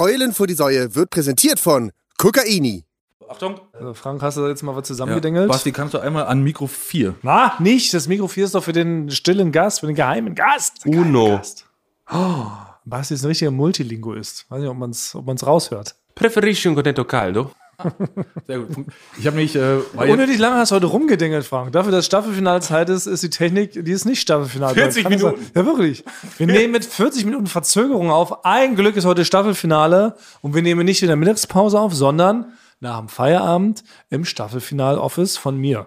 Eulen vor die Säue wird präsentiert von Kokaini. Achtung. Also Frank, hast du jetzt mal was Ja. zusammengedengelt? Basti, kannst du einmal an Mikro 4? Na, nicht. Das Mikro 4 ist doch für den stillen Gast, für den geheimen Gast. Uno. Gast. Oh, Basti ist ein richtiger Multilinguist. Weiß nicht, ob man es ob man's raushört. Preferisci un contento caldo? Sehr gut. Ich habe mich, äh, Unnötig lange hast du heute rumgedengelt, Frank. Dafür, dass Staffelfinalzeit ist, ist die Technik, die ist nicht Staffelfinal. 40 Kann das sein? Minuten. Ja, wirklich. Wir nehmen mit 40 Minuten Verzögerung auf. Ein Glück ist heute Staffelfinale und wir nehmen nicht in der Mittagspause auf, sondern nach dem Feierabend im Staffelfinal-Office von mir.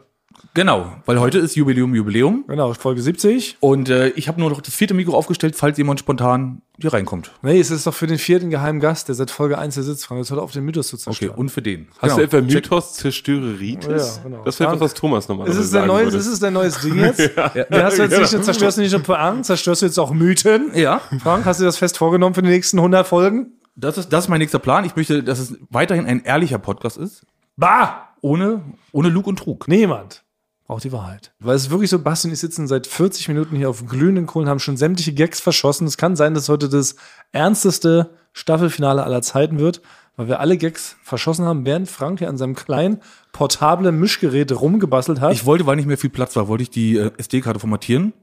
Genau, weil heute ist Jubiläum, Jubiläum. Genau, Folge 70. Und äh, ich habe nur noch das vierte Mikro aufgestellt, falls jemand spontan hier reinkommt. Nee, es ist doch für den vierten geheimen Gast, der seit Folge 1 hier sitzt, Frank. Das hört auf den Mythos zu Okay, zerstören. und für den. Hast Genau. du etwa. Mythos Zerstöreritis? Ja, genau. Das wäre Frank, was, Thomas nochmal Ist es, der neue, ist es dein neues Ding jetzt? ja. hast du jetzt nicht, zerstörst du nicht nur Pointen, zerstörst du jetzt auch Mythen? Ja, Frank, hast du dir das fest vorgenommen für die nächsten 100 Folgen? das ist, das ist mein nächster Plan. Ich möchte, dass es weiterhin ein ehrlicher Podcast ist. Bah! Ohne, ohne Lug und Trug. Niemand braucht die Wahrheit. Weil es ist wirklich so, Basti und ich sitzen seit 40 Minuten hier auf glühenden Kohlen, haben schon sämtliche Gags verschossen. Es kann sein, dass heute das ernsteste Staffelfinale aller Zeiten wird, weil wir alle Gags verschossen haben, während Frank hier an seinem kleinen, portablen Mischgerät rumgebastelt hat. Ich wollte, weil nicht mehr viel Platz war, wollte ich die äh, SD-Karte formatieren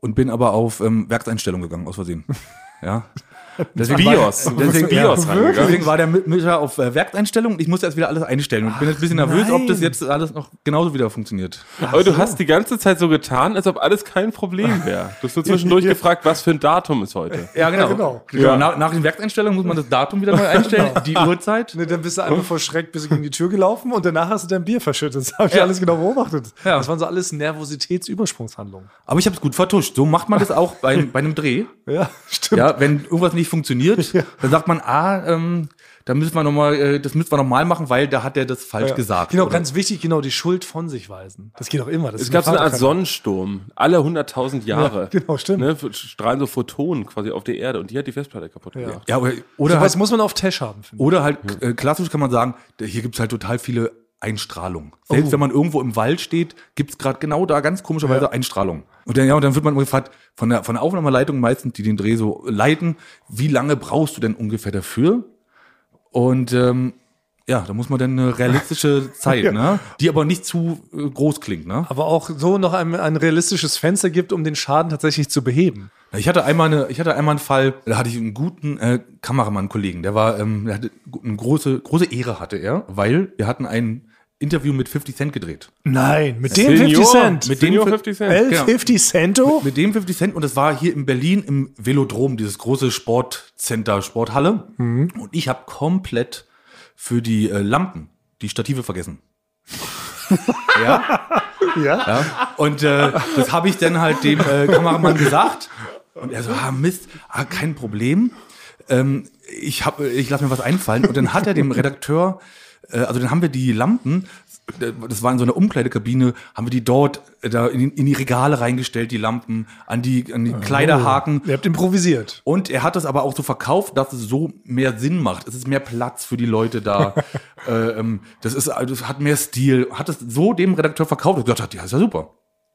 und bin aber auf ähm, Werkseinstellung gegangen, aus Versehen. ja. Deswegen BIOS. War, deswegen, BIOS ja, rangegangen. deswegen war der Mi- Mischer auf äh, Werkseinstellung und ich musste erst wieder alles einstellen. Und bin jetzt ein bisschen nervös, ob das nein. jetzt alles noch genauso wieder funktioniert. Aber du hast die ganze Zeit so getan, als ob alles kein Problem wäre. Du hast nur zwischendurch gefragt, was für ein Datum ist heute. Ja, genau. genau. Ja. Nach, nach den Werkseinstellungen muss man das Datum wieder neu einstellen, die Uhrzeit. Nee, dann bist du einfach vor Schreck bis gegen die Tür gelaufen und danach hast du dein Bier verschüttet. Das habe ich alles genau beobachtet. Ja. Das waren so alles Nervositätsübersprungshandlungen. Aber ich habe es gut vertuscht. So macht man das auch bei, bei einem Dreh. Ja, stimmt. Ja, wenn irgendwas nicht funktioniert, dann sagt man, ah, ähm, da müssen wir noch mal, äh, das müssen wir noch mal machen, weil da hat er das falsch Ja. gesagt. Genau, Oder- ganz wichtig, genau, die Schuld von sich weisen. Das geht auch immer. Das Es gab so eine Art. Sonnensturm. Alle 100.000 Jahre. Ja, genau, stimmt. Ne, strahlen so Photonen quasi auf die Erde und die hat die Festplatte kaputt gemacht. ja, oder, oder, Sowas halt, muss man auf Tash haben, finde oder halt äh, klassisch kann man sagen, hier gibt's halt total viele Einstrahlung. Selbst Oh. wenn man irgendwo im Wald steht, gibt's gerade genau da ganz komischerweise Einstrahlung. Und dann, ja, und dann wird man gefragt, von der, von der Aufnahmeleitung meistens, die den Dreh so leiten, wie lange brauchst du denn ungefähr dafür? Und ähm, ja, da muss man dann eine realistische Zeit, ne? die aber nicht zu äh, groß klingt. Ne? Aber auch so noch ein, ein realistisches Fenster gibt, um den Schaden tatsächlich zu beheben. Ich hatte einmal eine, ich hatte einmal einen Fall, da hatte ich einen guten äh, Kameramann-Kollegen, der war, ähm, der hatte eine große, große Ehre hatte er, weil wir hatten ein Interview mit 50 Cent gedreht. Nein, mit dem Senior, 50 Cent. Mit Senior 50 Cent. El genau. 50 Cento? Mit dem 50 Cent und es war hier in Berlin im Velodrom, dieses große Sportcenter, Sporthalle. Und ich habe komplett für die äh, Lampen die Stative vergessen. ja, Ja. ja. Und äh, das habe ich dann halt dem äh, Kameramann gesagt. Und er so, ah Mist, ah, kein Problem. Ähm, ich hab, ich lasse mir was einfallen. Und dann hat er dem Redakteur, äh, also dann haben wir die Lampen, äh, das war in so einer Umkleidekabine, haben wir die dort äh, da in, in die Regale reingestellt, die Lampen, an die, an die Kleiderhaken. Ihr habt improvisiert. Und er hat es aber auch so verkauft, dass es so mehr Sinn macht. Es ist mehr Platz für die Leute da. äh, ähm, das ist, also es hat mehr Stil. Hat es so dem Redakteur verkauft und gesagt hat, ja, ist ja super.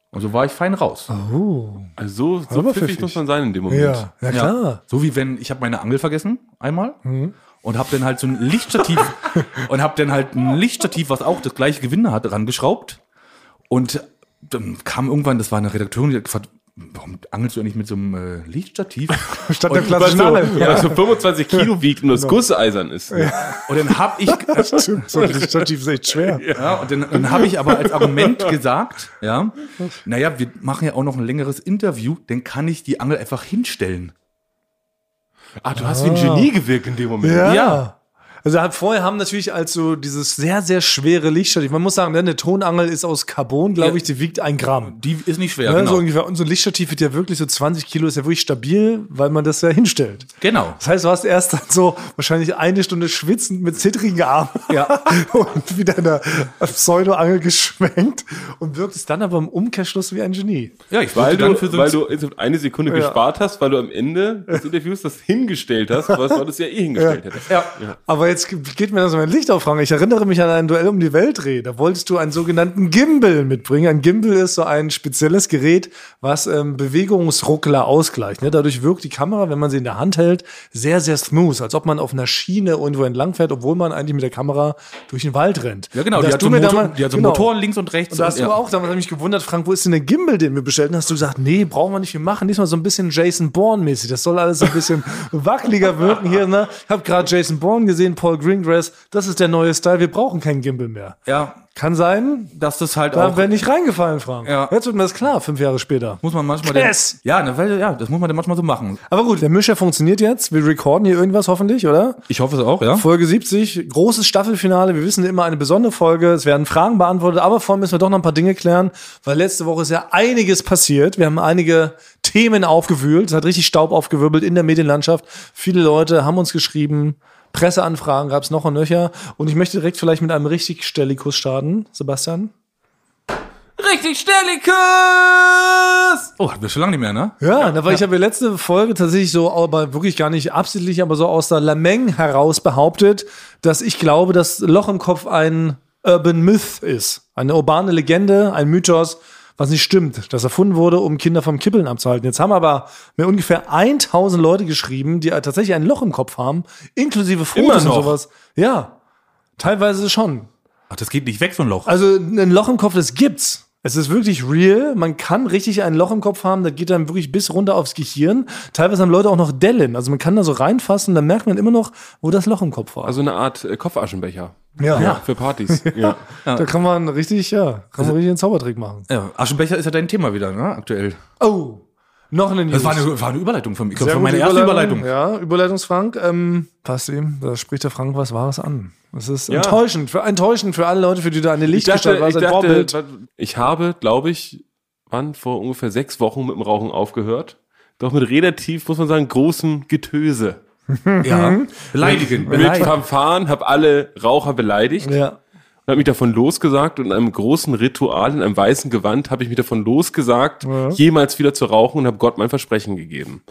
Und so war ich fein raus. Also so, so pfiffig pfiffig. muss man sein in dem Moment. Ja, ja klar. So wie wenn ich habe meine Angel vergessen einmal und habe dann halt so ein Lichtstativ und habe dann halt ein Lichtstativ, was auch das gleiche Gewinde hatte, rangeschraubt und dann kam irgendwann, das war eine Redakteurin, die hat gefragt, warum angelst du eigentlich mit so einem äh, Lichtstativ? Statt der klassischen so, ja. so 25 Kilo wiegt und das Gusseisern ist. Und dann habe ich Stimmt, so ein Stativ ist echt schwer. Ja, und dann, dann habe ich aber als Argument gesagt, ja, naja, wir machen ja auch noch ein längeres Interview, dann kann ich die Angel einfach hinstellen. Ah, du hast wie ein Genie gewirkt in dem Moment. Ja. Ja. Also vorher haben natürlich als so dieses sehr, sehr schwere Lichtstativ. Man muss sagen, ne, eine Tonangel ist aus Carbon, glaube Ja. ich, die wiegt ein Gramm. Die ist nicht schwer, Ne, genau. so ungefähr. Und so ein Lichtstativ wird ja wirklich so 20 Kilo, ist ja wirklich stabil, weil man das ja hinstellt. Genau. Das heißt, du hast erst dann so wahrscheinlich eine Stunde schwitzend mit zittrigen Armen Ja. und wieder eine Pseudo-Angel geschwenkt und wirktest dann aber im Umkehrschluss wie ein Genie. Ja, ich Weil du, für so weil du eine Sekunde Ja. gespart hast, weil du am Ende des Interviews das hingestellt hast, was du das ja eh hingestellt hättest. ja. Aber jetzt jetzt geht mir das mein Licht auf, Frank. Ich erinnere mich an ein Duell um die Weltdreh. Da wolltest du einen sogenannten Gimbal mitbringen. Ein Gimbal ist so ein spezielles Gerät, was ähm, Bewegungsruckler ausgleicht. Ne? Dadurch wirkt die Kamera, wenn man sie in der Hand hält, sehr, sehr smooth, als ob man auf einer Schiene irgendwo entlang fährt, obwohl man eigentlich mit der Kamera durch den Wald rennt. Ja, genau. Die hat, so Motor, damals- die hat so genau. Motoren links und rechts. Und da hast und, du auch damals mich gewundert, Frank, wo ist denn der Gimbal, den wir bestellten? Hast du gesagt, nee, brauchen wir nicht, wir machen diesmal so ein bisschen Jason Bourne-mäßig. Das soll alles so ein bisschen wackeliger wirken hier. Ne? Ich habe gerade Jason Bourne gesehen, Paul Greengrass. Das ist der neue Style. Wir brauchen keinen Gimbal mehr. ja, Kann sein, dass das halt da auch. wäre nicht reingefallen, Frank. Ja. Jetzt wird mir das klar, fünf Jahre später. muss man manchmal. Yes! Den, ja, ne, ja, das muss man dann manchmal so machen. Aber gut, der Mischer funktioniert jetzt. Wir recorden hier irgendwas hoffentlich, oder? Ich hoffe es auch, ja. Folge 70, großes Staffelfinale. Wir wissen immer eine besondere Folge. Es werden Fragen beantwortet, aber vorher müssen wir doch noch ein paar Dinge klären, weil letzte Woche ist ja einiges passiert. Wir haben einige Themen aufgewühlt. Es hat richtig Staub aufgewirbelt in der Medienlandschaft. Viele Leute haben uns geschrieben. Presseanfragen gab es noch und nöcher. Und ich möchte direkt vielleicht mit einem richtig Stellikus starten. Sebastian? Richtig Stellikus! Oh, hatten wir schon lange nicht mehr, ne? Ja, da war ich habe ja letzte Folge tatsächlich so, aber wirklich gar nicht absichtlich, aber so aus der Lameng heraus behauptet, dass ich glaube, dass Loch im Kopf ein Urban Myth ist. Eine urbane Legende, ein Mythos, was nicht stimmt, das erfunden wurde, um Kinder vom Kippeln abzuhalten. Jetzt haben aber mir ungefähr 1000 Leute geschrieben, die tatsächlich ein Loch im Kopf haben, inklusive Fotos und sowas. Ja, teilweise schon. Ach, das geht nicht weg, so ein Loch. Also ein Loch im Kopf, das gibt's. Es ist wirklich real. Man kann richtig ein Loch im Kopf haben, das geht dann wirklich bis runter aufs Gehirn. Teilweise haben Leute auch noch Dellen. Also man kann da so reinfassen, dann merkt man immer noch, wo das Loch im Kopf war. Also eine Art äh, Kopfaschenbecher. ja. Für Partys. ja. Da kann man richtig, ja, kann man richtig einen Zaubertrick machen. Ja, Aschenbecher ist ja dein Thema wieder, ne? Aktuell. Oh, noch eine News. Das war eine, war eine Überleitung von mir. Ich glaube, Sehr von meiner gute ersten Überleitung. Ja, Überleitungsfrank. Ähm, passt ihm. Da spricht der Frank was Wahres an. Das ist Ja. enttäuschend. Für, enttäuschend für alle Leute, für die da eine Ich Lichtgestalt war, ich, sein dachte ich habe, glaube ich, wann vor ungefähr sechs Wochen mit dem Rauchen aufgehört. Doch mit relativ, muss man sagen, großem Getöse. Ja. Beleidigend. Mit Beleidigend. Fanfaren, habe alle Raucher beleidigt. Ja. Und habe mich davon losgesagt und in einem großen Ritual, in einem weißen Gewand, habe ich mich davon losgesagt, jemals wieder zu rauchen und habe Gott mein Versprechen gegeben.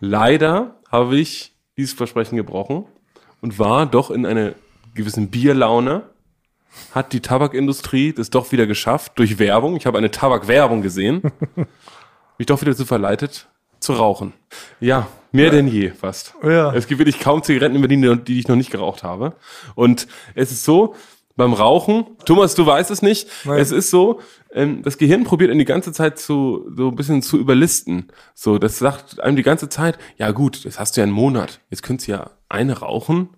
Leider habe ich dieses Versprechen gebrochen und war doch in einer gewissen Bierlaune, hat die Tabakindustrie das doch wieder geschafft, durch Werbung, ich habe eine Tabakwerbung gesehen, mich doch wieder zu verleitet, zu rauchen. Ja, mehr denn je fast. Ja. Es gibt wirklich kaum Zigaretten in Berlin, die ich noch nicht geraucht habe. Und es ist so, beim Rauchen, Thomas, du weißt es nicht, es ist so, ähm, das Gehirn probiert ihn die ganze Zeit zu, so ein bisschen zu überlisten. So, das sagt einem die ganze Zeit, ja gut, das hast du ja einen Monat, jetzt könntest du ja eine rauchen,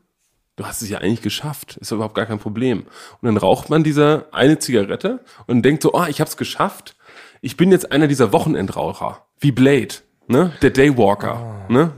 du hast es ja eigentlich geschafft, ist überhaupt gar kein Problem. Und dann raucht man diese eine Zigarette und denkt so, oh, ich hab's geschafft, ich bin jetzt einer dieser Wochenendraucher, wie Blade, ne, der Daywalker, ne,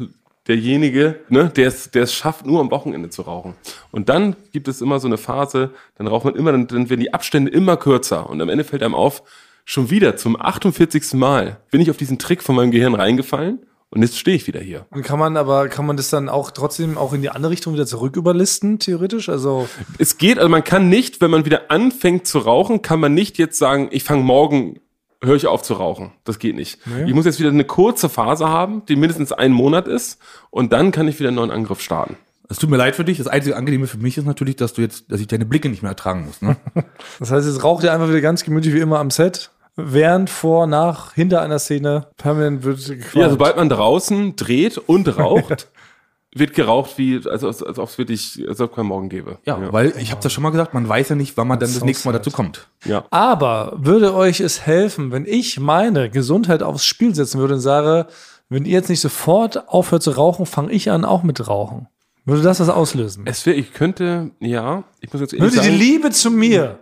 derjenige, ne, der es, der es schafft, nur am Wochenende zu rauchen. Und dann gibt es immer so eine Phase, dann raucht man immer, dann, dann werden die Abstände immer kürzer und am Ende fällt einem auf, schon wieder zum 48. Mal bin ich auf diesen Trick von meinem Gehirn reingefallen und jetzt stehe ich wieder hier. Und kann man aber, kann man das dann auch trotzdem auch in die andere Richtung wieder zurück überlisten, theoretisch? Also, Es geht, also man kann nicht, wenn man wieder anfängt zu rauchen, kann man nicht jetzt sagen, ich fange morgen, höre ich auf zu rauchen. Das geht nicht. Ich muss jetzt wieder eine kurze Phase haben, die mindestens einen Monat ist und dann kann ich wieder einen neuen Angriff starten. Es tut mir leid für dich. Das einzige Angenehme für mich ist natürlich, dass du jetzt, dass ich deine Blicke nicht mehr ertragen muss. Ne? das heißt, jetzt raucht ihr einfach wieder ganz gemütlich wie immer am Set. Während, vor, nach, hinter einer Szene permanent wird gequatscht. Ja, sobald man draußen dreht und raucht, wird geraucht, wie, also, als, als ob es wirklich, als ob kein Morgen gäbe. Ja, weil ich habe das schon mal gesagt, man weiß ja nicht, wann man dann das nächste Mal dazu kommt. ja. Aber würde euch es helfen, wenn ich meine Gesundheit aufs Spiel setzen würde und sage, wenn ihr jetzt nicht sofort aufhört zu rauchen, fange ich an auch mit Rauchen? Würde das was auslösen? Es wäre, ich könnte, ja, ich muss jetzt ehrlich Würde die sagen, Liebe zu mir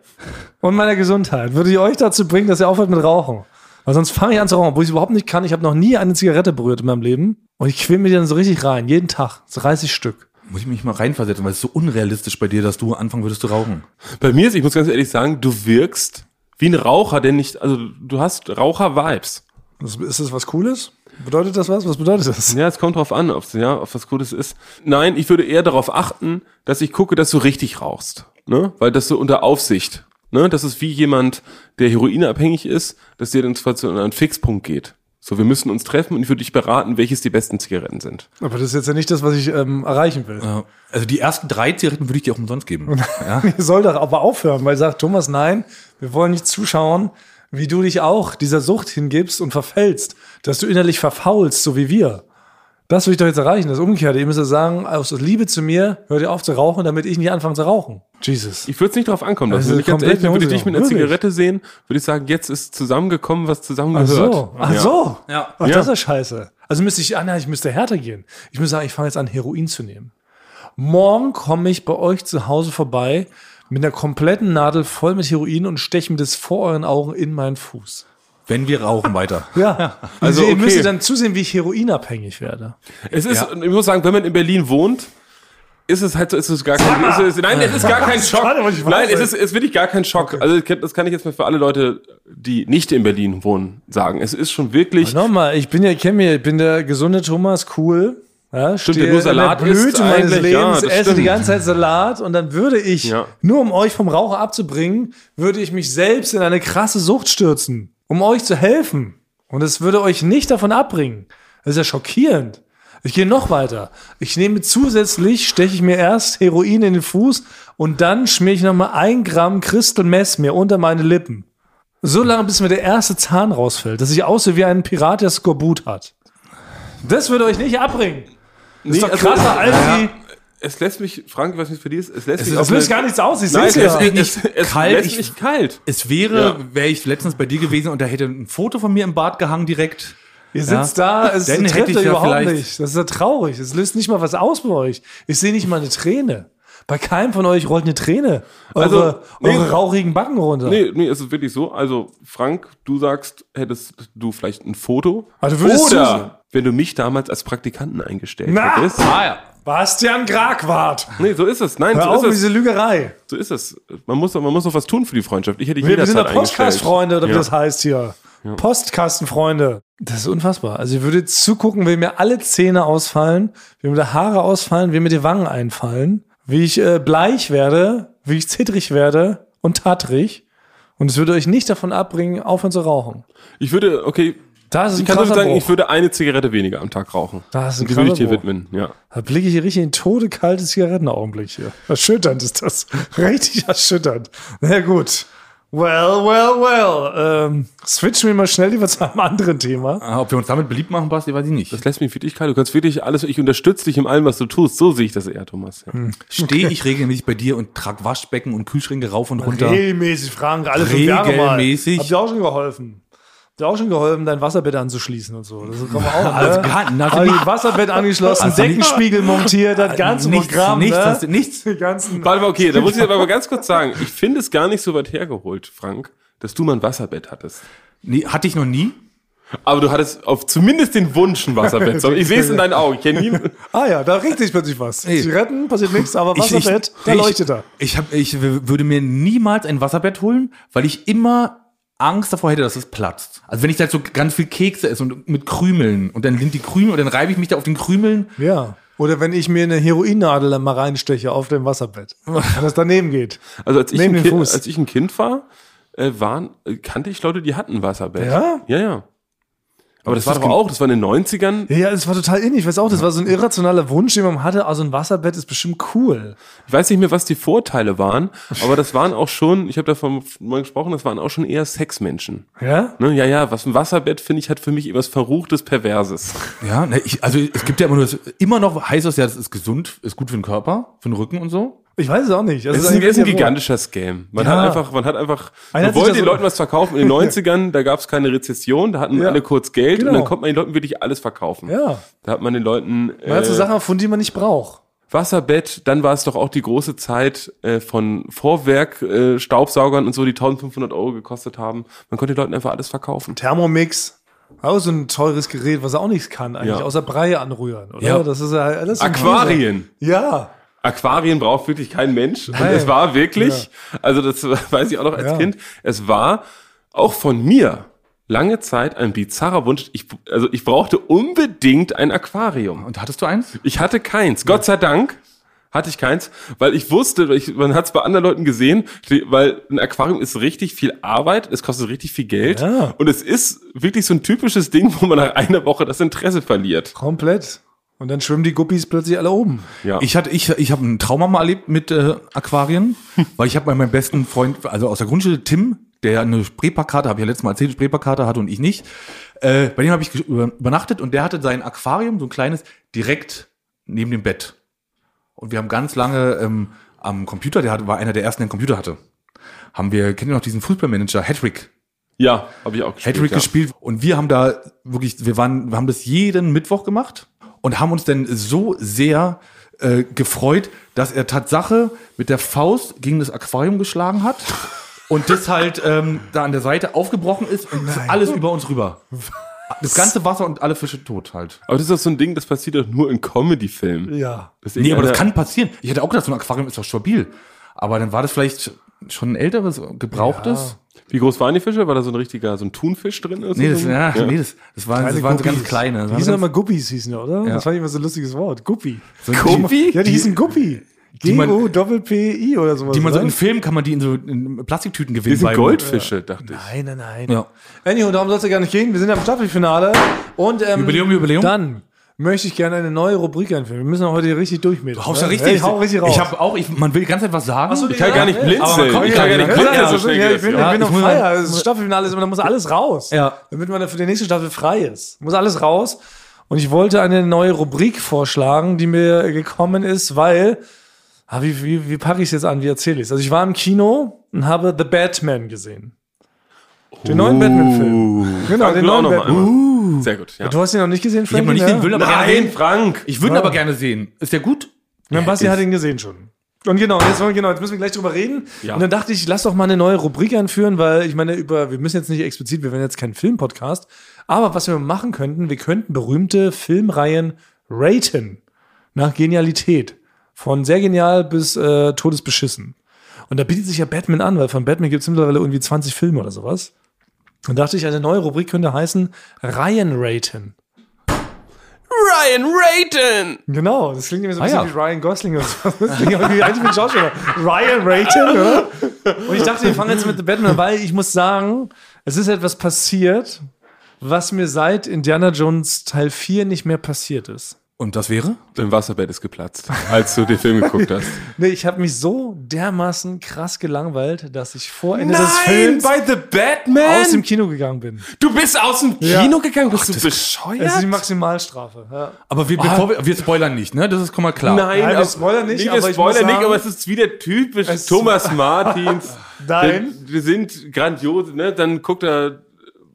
und meiner Gesundheit, würde die euch dazu bringen, dass ihr aufhört mit Rauchen? Weil sonst fange ich an zu rauchen, obwohl ich es überhaupt nicht kann. Ich habe noch nie eine Zigarette berührt in meinem Leben. Und ich quäl mir die dann so richtig rein, jeden Tag, so 30 Stück. Muss ich mich mal reinversetzen, weil es ist so unrealistisch bei dir, dass du anfangen würdest zu rauchen. bei mir ist, ich muss ganz ehrlich sagen, du wirkst wie ein Raucher, der nicht, also du hast Raucher-Vibes. Ist das was Cooles? Bedeutet das was? Was bedeutet das? Ja, es kommt drauf an, ob ja, ob was Gutes ist. Nein, ich würde eher darauf achten, dass ich gucke, dass du richtig rauchst. Ne? Weil das so unter Aufsicht. Ne? Das ist wie jemand, der heroinabhängig ist, dass der dann zwar zu einem Fixpunkt geht. So, wir müssen uns treffen und ich würde dich beraten, welches die besten Zigaretten sind. Aber das ist jetzt ja nicht das, was ich ähm, erreichen will. Ja. Also die ersten drei Zigaretten würde ich dir auch umsonst geben. Ja? Ihr soll doch aber aufhören, weil sagt Thomas, nein, wir wollen nicht zuschauen, wie du dich auch dieser Sucht hingibst und verfällst, dass du innerlich verfaulst, so wie wir. Das will ich doch jetzt erreichen. Das Umgekehrte. Ihr müsst ja sagen, aus Liebe zu mir, hört ihr auf zu rauchen, damit ich nicht anfange zu rauchen. Jesus. Ich würde es nicht drauf ankommen lassen. Also Wenn ich ganz komplett ehrlich würde ich dich mit einer gegangen. Zigarette sehen, würde ich sagen, jetzt ist zusammengekommen, was Ach zusammengehört. so, ach Ja. so. Ja. Ach, Ja. das ist scheiße. Also müsste ich, ah nein, ich müsste härter gehen. Ich müsste sagen, ich fange jetzt an, Heroin zu nehmen. Morgen komme ich bei euch zu Hause vorbei mit einer kompletten Nadel voll mit Heroin und steche mir das vor euren Augen in meinen Fuß. Wenn wir rauchen weiter. Ja. Also, Also ihr okay. müsst dann zusehen, wie ich heroinabhängig werde. Es ist, Ja. ich muss sagen, wenn man in Berlin wohnt, ist es halt so, ist es gar kein, ist es, nein, es ist gar kein Schock. Ich Nein, es ist, es ist wirklich gar kein Schock. Also, ich das kann ich jetzt mal für alle Leute, die nicht in Berlin wohnen, sagen. Es ist schon wirklich, Nochmal, ich bin ja, ich kenn mich, ich bin der gesunde Thomas, cool. Ja, Stimmt, nur Salat in der Blüte meines Lebens, ja, esse die ganze Zeit Salat und dann würde ich, Ja. nur um euch vom Raucher abzubringen, würde ich mich selbst in eine krasse Sucht stürzen, um euch zu helfen. Und es würde euch nicht davon abbringen. Das ist ja schockierend. Ich gehe noch weiter. Ich nehme zusätzlich, steche ich mir erst Heroin in den Fuß und dann schmier ich nochmal ein Gramm Crystal Mess mir unter meine Lippen. So lange, bis mir der erste Zahn rausfällt, dass ich aussehe wie ein Pirat, der Skorbut hat. Das würde euch nicht abbringen. Das ist doch also, krasser als die. Es lässt mich, Frank, ich weiß nicht für die ist, es lässt mich Das auf löst eine- gar nichts aus. Ich Nein, sehe es, ja. es, nicht es, es kalt. lässt Ich- mich kalt. Es wäre, Ja. wäre ich letztens bei dir gewesen und da hätte ein Foto von mir im Bad gehangen direkt. Ihr sitzt Ja. da, es Dann trifft hätte ich euch ja überhaupt vielleicht- nicht. Das ist ja traurig. Es löst nicht mal was aus bei euch. Ich sehe nicht mal eine Träne. Bei keinem von euch rollt eine Träne. Eure, Also, nee. eure rauchigen Backen runter. Nee, nee, es ist wirklich so. Also, Frank, du sagst, hättest du vielleicht ein Foto. Also, du würdest. Oder wenn du mich damals als Praktikanten eingestellt Na! hättest. Ah ja. Bastian Gragwart. Nee, so ist es. Nein, Hör so auf mit ist es. dieser Lügerei. So ist es. Man muss, man muss noch was tun für die Freundschaft. Ich hätte dich Wir, wir sind ja eingestellt. Podcast-Freunde, oder wie Ja. das heißt hier. Postkastenfreunde. Das ist unfassbar. Also ihr würdet zugucken, wie mir alle Zähne ausfallen, wie mir die Haare ausfallen, wie mir die Wangen einfallen, wie ich äh, bleich werde, wie ich zittrig werde und tattrig. Und es würde euch nicht davon abbringen, aufhören zu rauchen. Ich würde, okay, Das ist ein ich kann sagen, Bruch. ich würde eine Zigarette weniger am Tag rauchen. Das ist ein die würde ich dir Bruch. widmen, ja. Da blicke ich hier richtig in tote, kalte Zigarettenaugenblick hier. Erschütternd ist das. Richtig erschütternd. Na ja, gut. Well, well, well. Ähm, switchen wir mal schnell lieber zu einem anderen Thema. Ah, Ob wir uns damit beliebt machen, Basti, weiß ich nicht. Das lässt mich wirklich kalt. Du kannst wirklich alles, ich unterstütze dich in allem, was du tust. So sehe ich das eher, Thomas. Ja. Hm. Stehe ich regelmäßig bei dir und trag Waschbecken und Kühlschränke rauf und runter. Regelmäßig, Frank, alle fünf Jahre mal. Regelmäßig. Habt ihr auch schon geholfen? Ihr auch schon geholfen, dein Wasserbett anzuschließen und so? Das kann man auch, Also ne? gar- also ich nicht- Wasserbett angeschlossen, Also nicht- Deckenspiegel montiert, das ganze nichts, Programm, nichts, ne? hast du- nichts. Die ganzen Warte mal, okay, da muss ich aber mal ganz kurz sagen, ich finde es gar nicht so weit hergeholt, Frank, dass du mal ein Wasserbett hattest. Nee, hatte ich noch nie. Aber du hattest auf zumindest den Wunsch ein Wasserbett. So, Ich sehe es in deinen Augen. Ich kenne nie. Ah ja, da regt sich plötzlich was. Ey. Zigaretten, passiert nichts, aber Ich- Wasserbett, ich, da ich, leuchtet er. Ich, hab, ich würde mir niemals ein Wasserbett holen, weil ich immer Angst davor hätte, dass es platzt. Also wenn ich da so ganz viel Kekse esse und mit Krümeln und dann sind die Krümel und dann reibe ich mich da auf den Krümeln. Ja. Oder wenn ich mir eine Heroinnadel mal reinsteche auf dem Wasserbett. Das daneben geht. Also als ich, Neben ein kind, Fuß. als ich ein Kind war, äh, waren, äh, kannte ich Leute, die hatten ein Wasserbett. Ja? Ja, ja. Aber das, Das war doch auch, das war in den 90ern. Ja, das war total innig. Ich weiß auch, das war so ein irrationaler Wunsch, den man hatte. Also ein Wasserbett ist bestimmt cool. Ich weiß nicht mehr, was die Vorteile waren, aber das waren auch schon, ich habe davon mal gesprochen, das waren auch schon eher Sexmenschen. Ja? Ne? Ja, ja, was ein Wasserbett, finde ich, hat für mich etwas Verruchtes, Perverses. Ja, ne, ich, also es gibt ja immer nur, das, immer noch heißt das ja, das ist gesund, ist gut für den Körper, für den Rücken und so. Ich weiß es auch nicht. Es ist, ein, ist ein gigantischer Scam. Man Ja. hat einfach, man hat einfach, Einer man wollte den so- Leuten was verkaufen. In den 90ern, da gab es keine Rezession, da hatten Ja. alle kurz Geld Genau. und dann konnte man den Leuten wirklich alles verkaufen. Ja. Da hat man den Leuten Man hat so äh, Sachen erfunden, die man nicht braucht. Wasserbett, dann war es doch auch die große Zeit äh, von Vorwerk, äh, Staubsaugern und so, die 1500 Euro gekostet haben. Man konnte den Leuten einfach alles verkaufen. Thermomix. Auch so ein teures Gerät, was er auch nichts kann eigentlich, Ja. außer Brei anrühren, oder? Ja. Das ist ja alles Aquarien. Ja. Aquarien braucht wirklich kein Mensch. Und es war wirklich, also das weiß ich auch noch als Ja. Kind, es war auch von mir lange Zeit ein bizarrer Wunsch. Ich, also ich brauchte unbedingt ein Aquarium. Und hattest du eins? Ich hatte keins, Gott sei Dank. Hatte ich keins, weil ich wusste, ich, man hat es bei anderen Leuten gesehen, weil ein Aquarium ist richtig viel Arbeit, es kostet richtig viel Geld Ja. und es ist wirklich so ein typisches Ding, wo man nach einer Woche das Interesse verliert. Komplett. Und dann schwimmen die Guppies plötzlich alle oben. Ja. Ich hatte, ich, ich habe ein Trauma mal erlebt mit äh, Aquarien, weil ich habe bei meinem besten Freund, also aus der Grundschule, Tim, der eine Spreeparkkarte, habe ich ja letztes Mal erzählt, Spreeparkkarte hatte und ich nicht. Äh, bei dem habe ich übernachtet und der hatte sein Aquarium, so ein kleines, direkt neben dem Bett. Und wir haben ganz lange ähm, am Computer, der hatte, war einer der ersten, der einen Computer hatte. Haben wir, kennt ihr noch diesen Fußballmanager, Hattrick? ja, habe ich auch gespielt. Hattrick ja. gespielt und wir haben da wirklich, wir waren, wir haben das jeden Mittwoch gemacht und haben uns dann so sehr äh, gefreut, dass er Tatsache mit der Faust gegen das Aquarium geschlagen hat und das halt ähm, da an der Seite aufgebrochen ist und alles über uns rüber. Das ganze Wasser und alle Fische tot halt. Aber das ist doch so ein Ding, das passiert doch nur in Comedy-Filmen. Ja. Das Nee, aber das kann passieren. Ich hätte auch gedacht, so ein Aquarium ist doch stabil. Aber dann war das vielleicht schon ein älteres, gebrauchtes. Wie groß waren die Fische? War da so ein richtiger, so ein Thunfisch drin? Oder Nee, so? das, ja, nee, das, das waren, das waren so ganz kleine. Das Die hießen immer Guppies, hießen die, oder? Ja. Das fand ich immer so ein lustiges Wort. Guppi. so Guppi? Ja, die hießen Guppi. Die G-U-Doppel-P-I oder sowas. Die man so in Filmen kann man die in so in Plastiktüten gewinnen. Die sind Goldfische, dachte ich. Nein, nein, nein. Ja. Anywho, darum soll es ja gar nicht gehen. Wir sind am Staffelfinale. Und, ähm, Jubiläum, Jubiläum. Dann möchte ich gerne eine neue Rubrik einführen. Wir müssen heute richtig durchmähen. Du haust ja richtig. Ich hau richtig raus. Ich habe auch, ich, man will die ganze Zeit was sagen. so, Ich kann gar nicht Ja, blinzeln. man ich ja kann gar nicht blinzeln, Ja, so ja, ich bin, ich ja. bin ich muss Feier. mal- Das Staffelfinale ist immer, da muss alles raus. Ja. Damit man für die nächste Staffel frei ist. Muss alles raus. Und ich wollte eine neue Rubrik vorschlagen, die mir gekommen ist, weil, ah, wie, wie, wie packe ich es jetzt an, wie erzähle ich es? Also ich war im Kino und habe The Batman gesehen. Den neuen Batman-Film. Genau, Frank den neuen Batman. einmal. Sehr gut, ja. Du hast ihn noch nicht gesehen, Ich habe noch nicht den will aber gerne Nein, sehen. Frank! Ich würde ihn aber gerne sehen. Ist der gut? Ja, Basti hat ihn gesehen schon. Und genau, jetzt, genau, jetzt müssen wir gleich drüber reden. Ja. Und dann dachte ich, lass doch mal eine neue Rubrik einführen, weil ich meine, über, wir müssen jetzt nicht explizit, wir werden jetzt kein Filmpodcast, aber was wir machen könnten, wir könnten berühmte Filmreihen raten. Nach Genialität. Von sehr genial bis äh, todesbeschissen. Und da bietet sich ja Batman an, weil von Batman gibt es mittlerweile irgendwie 20 Filme oder sowas. Und dachte ich, eine neue Rubrik könnte heißen Reihen raten. Ryan Rayton! Genau, das klingt irgendwie so ein Ah, bisschen ja. wie Ryan Gosling oder so. Das klingt irgendwie eigentlich wie ein Schauspieler. Ryan Rayton, oder? Und ich dachte, wir fangen jetzt mit The Batman, weil ich muss sagen, es ist etwas passiert, was mir seit Indiana Jones Teil 4 nicht mehr passiert ist. Und das wäre? Dein Wasserbett ist geplatzt, als du den Film geguckt hast. Nee, ich habe mich so dermaßen krass gelangweilt, dass ich vor Ende des Films bei The Batman? aus dem Kino gegangen bin. du bist aus dem Ja. Kino gegangen? Bist du bescheuert? Das ist die Maximalstrafe. Ja. Aber wir, bevor wir, wir spoilern nicht, ne? Das ist schon mal klar. Nein, Nein, wir aber- spoilern nicht, Nee, aber wir ich spoilern nicht, sagen- aber es ist wieder typisch Es- Thomas Martins. Nein. Wir, wir sind grandios, ne? Dann guckt er,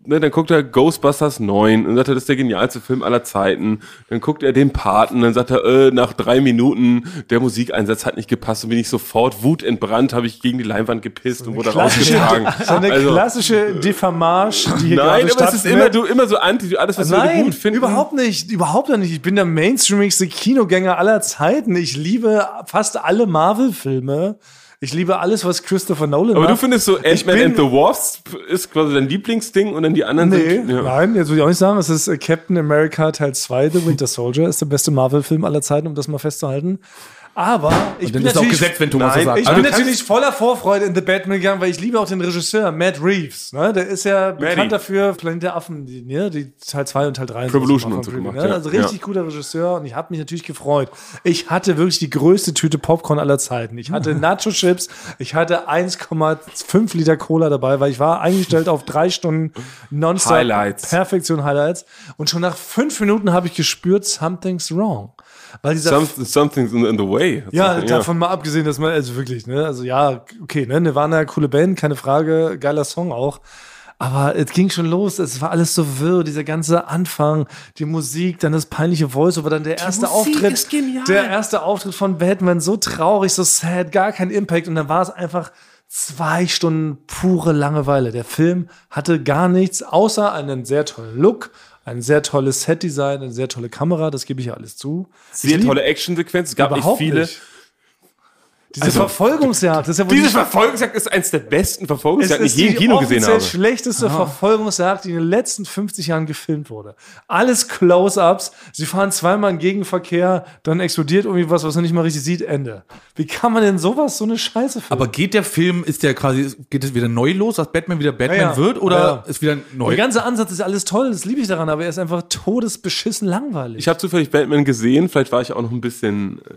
ne, dann guckt er Ghostbusters 9 und sagt er, das ist der genialste Film aller Zeiten. Dann guckt er den Paten, dann sagt er, äh, nach drei Minuten, der Musikeinsatz hat nicht gepasst und bin ich sofort wutentbrannt, habe ich gegen die Leinwand gepisst und wurde rausgetragen. so eine Also- klassische Diffamage, die hier Nein, aber es ist immer, du, immer so anti, du- alles, was wir Nein, gut finden. überhaupt nicht, überhaupt nicht. Ich bin der mainstreamigste Kinogänger aller Zeiten. Ich liebe fast alle Marvel-Filme. Ich liebe alles, was Christopher Nolan Aber macht. du findest so Ant-Man and the Wasp ist quasi dein Lieblingsding und dann die anderen Nee, sind. Ja. nein, jetzt würde ich auch nicht sagen. Es ist äh, Captain America Teil 2, The Winter Soldier, ist der beste Marvel-Film aller Zeiten, um das mal festzuhalten. Aber ich bin natürlich, gesetzt, wenn Thomas Nein, so sagt. ich Also bin natürlich voller Vorfreude in The Batman gegangen, weil ich liebe auch den Regisseur, Matt Reeves. Ne? Der ist ja bekannt dafür, Planet der Affen, die, ne? die Teil 2 und Teil 3. und Revolution und so gemacht, ne? ja. Also richtig guter Regisseur und ich habe mich natürlich gefreut. Ich hatte wirklich die größte Tüte Popcorn aller Zeiten. Ich hatte Nacho-Chips, ich hatte 1,5 Liter Cola dabei, weil ich war eingestellt auf drei Stunden Nonstop Highlights. Perfektion Highlights. Und schon nach fünf Minuten habe ich gespürt, something's wrong. Weil dieser Something, something's in, in the way. ja, davon mal abgesehen, dass man, also wirklich, ne, also ja, okay, ne, Nirvana, coole Band, keine Frage, geiler Song auch. Aber es ging schon los, es war alles so wirr, dieser ganze Anfang, die Musik, dann das peinliche Voice-Over, dann der erste Musik Auftritt. Der erste Auftritt von Batman, so traurig, so sad, gar kein Impact. Und dann war es einfach zwei Stunden pure Langeweile. Der Film hatte gar nichts, außer einen sehr tollen Look, ein sehr tolles Set-Design, eine sehr tolle Kamera, das gebe ich ja alles zu. Sehr tolle Actionsequenz. Es gab nicht viele. nicht. Diese Also, Verfolgungsjagd, das ist ja wohl Diese die- Verfolgungsjagd ist eins der besten es Verfolgungsjagden, die ist ich je im die Kino gesehen habe. schlechteste Verfolgungsjagd, die in den letzten 50 Jahren gefilmt wurde. Alles Close-Ups, sie fahren zweimal in Gegenverkehr, dann explodiert irgendwie was, was man nicht mal richtig sieht, Ende. Wie kann man denn sowas, so eine Scheiße filmen? Aber geht der Film, ist der quasi, geht es wieder neu los, dass Batman wieder Batman Ja, ja. wird oder Ja, ja. ist wieder neu? der ganze Ansatz ist alles toll, das liebe ich daran, aber er ist einfach todesbeschissen langweilig. Ich habe zufällig Batman gesehen, vielleicht war ich auch noch ein bisschen äh,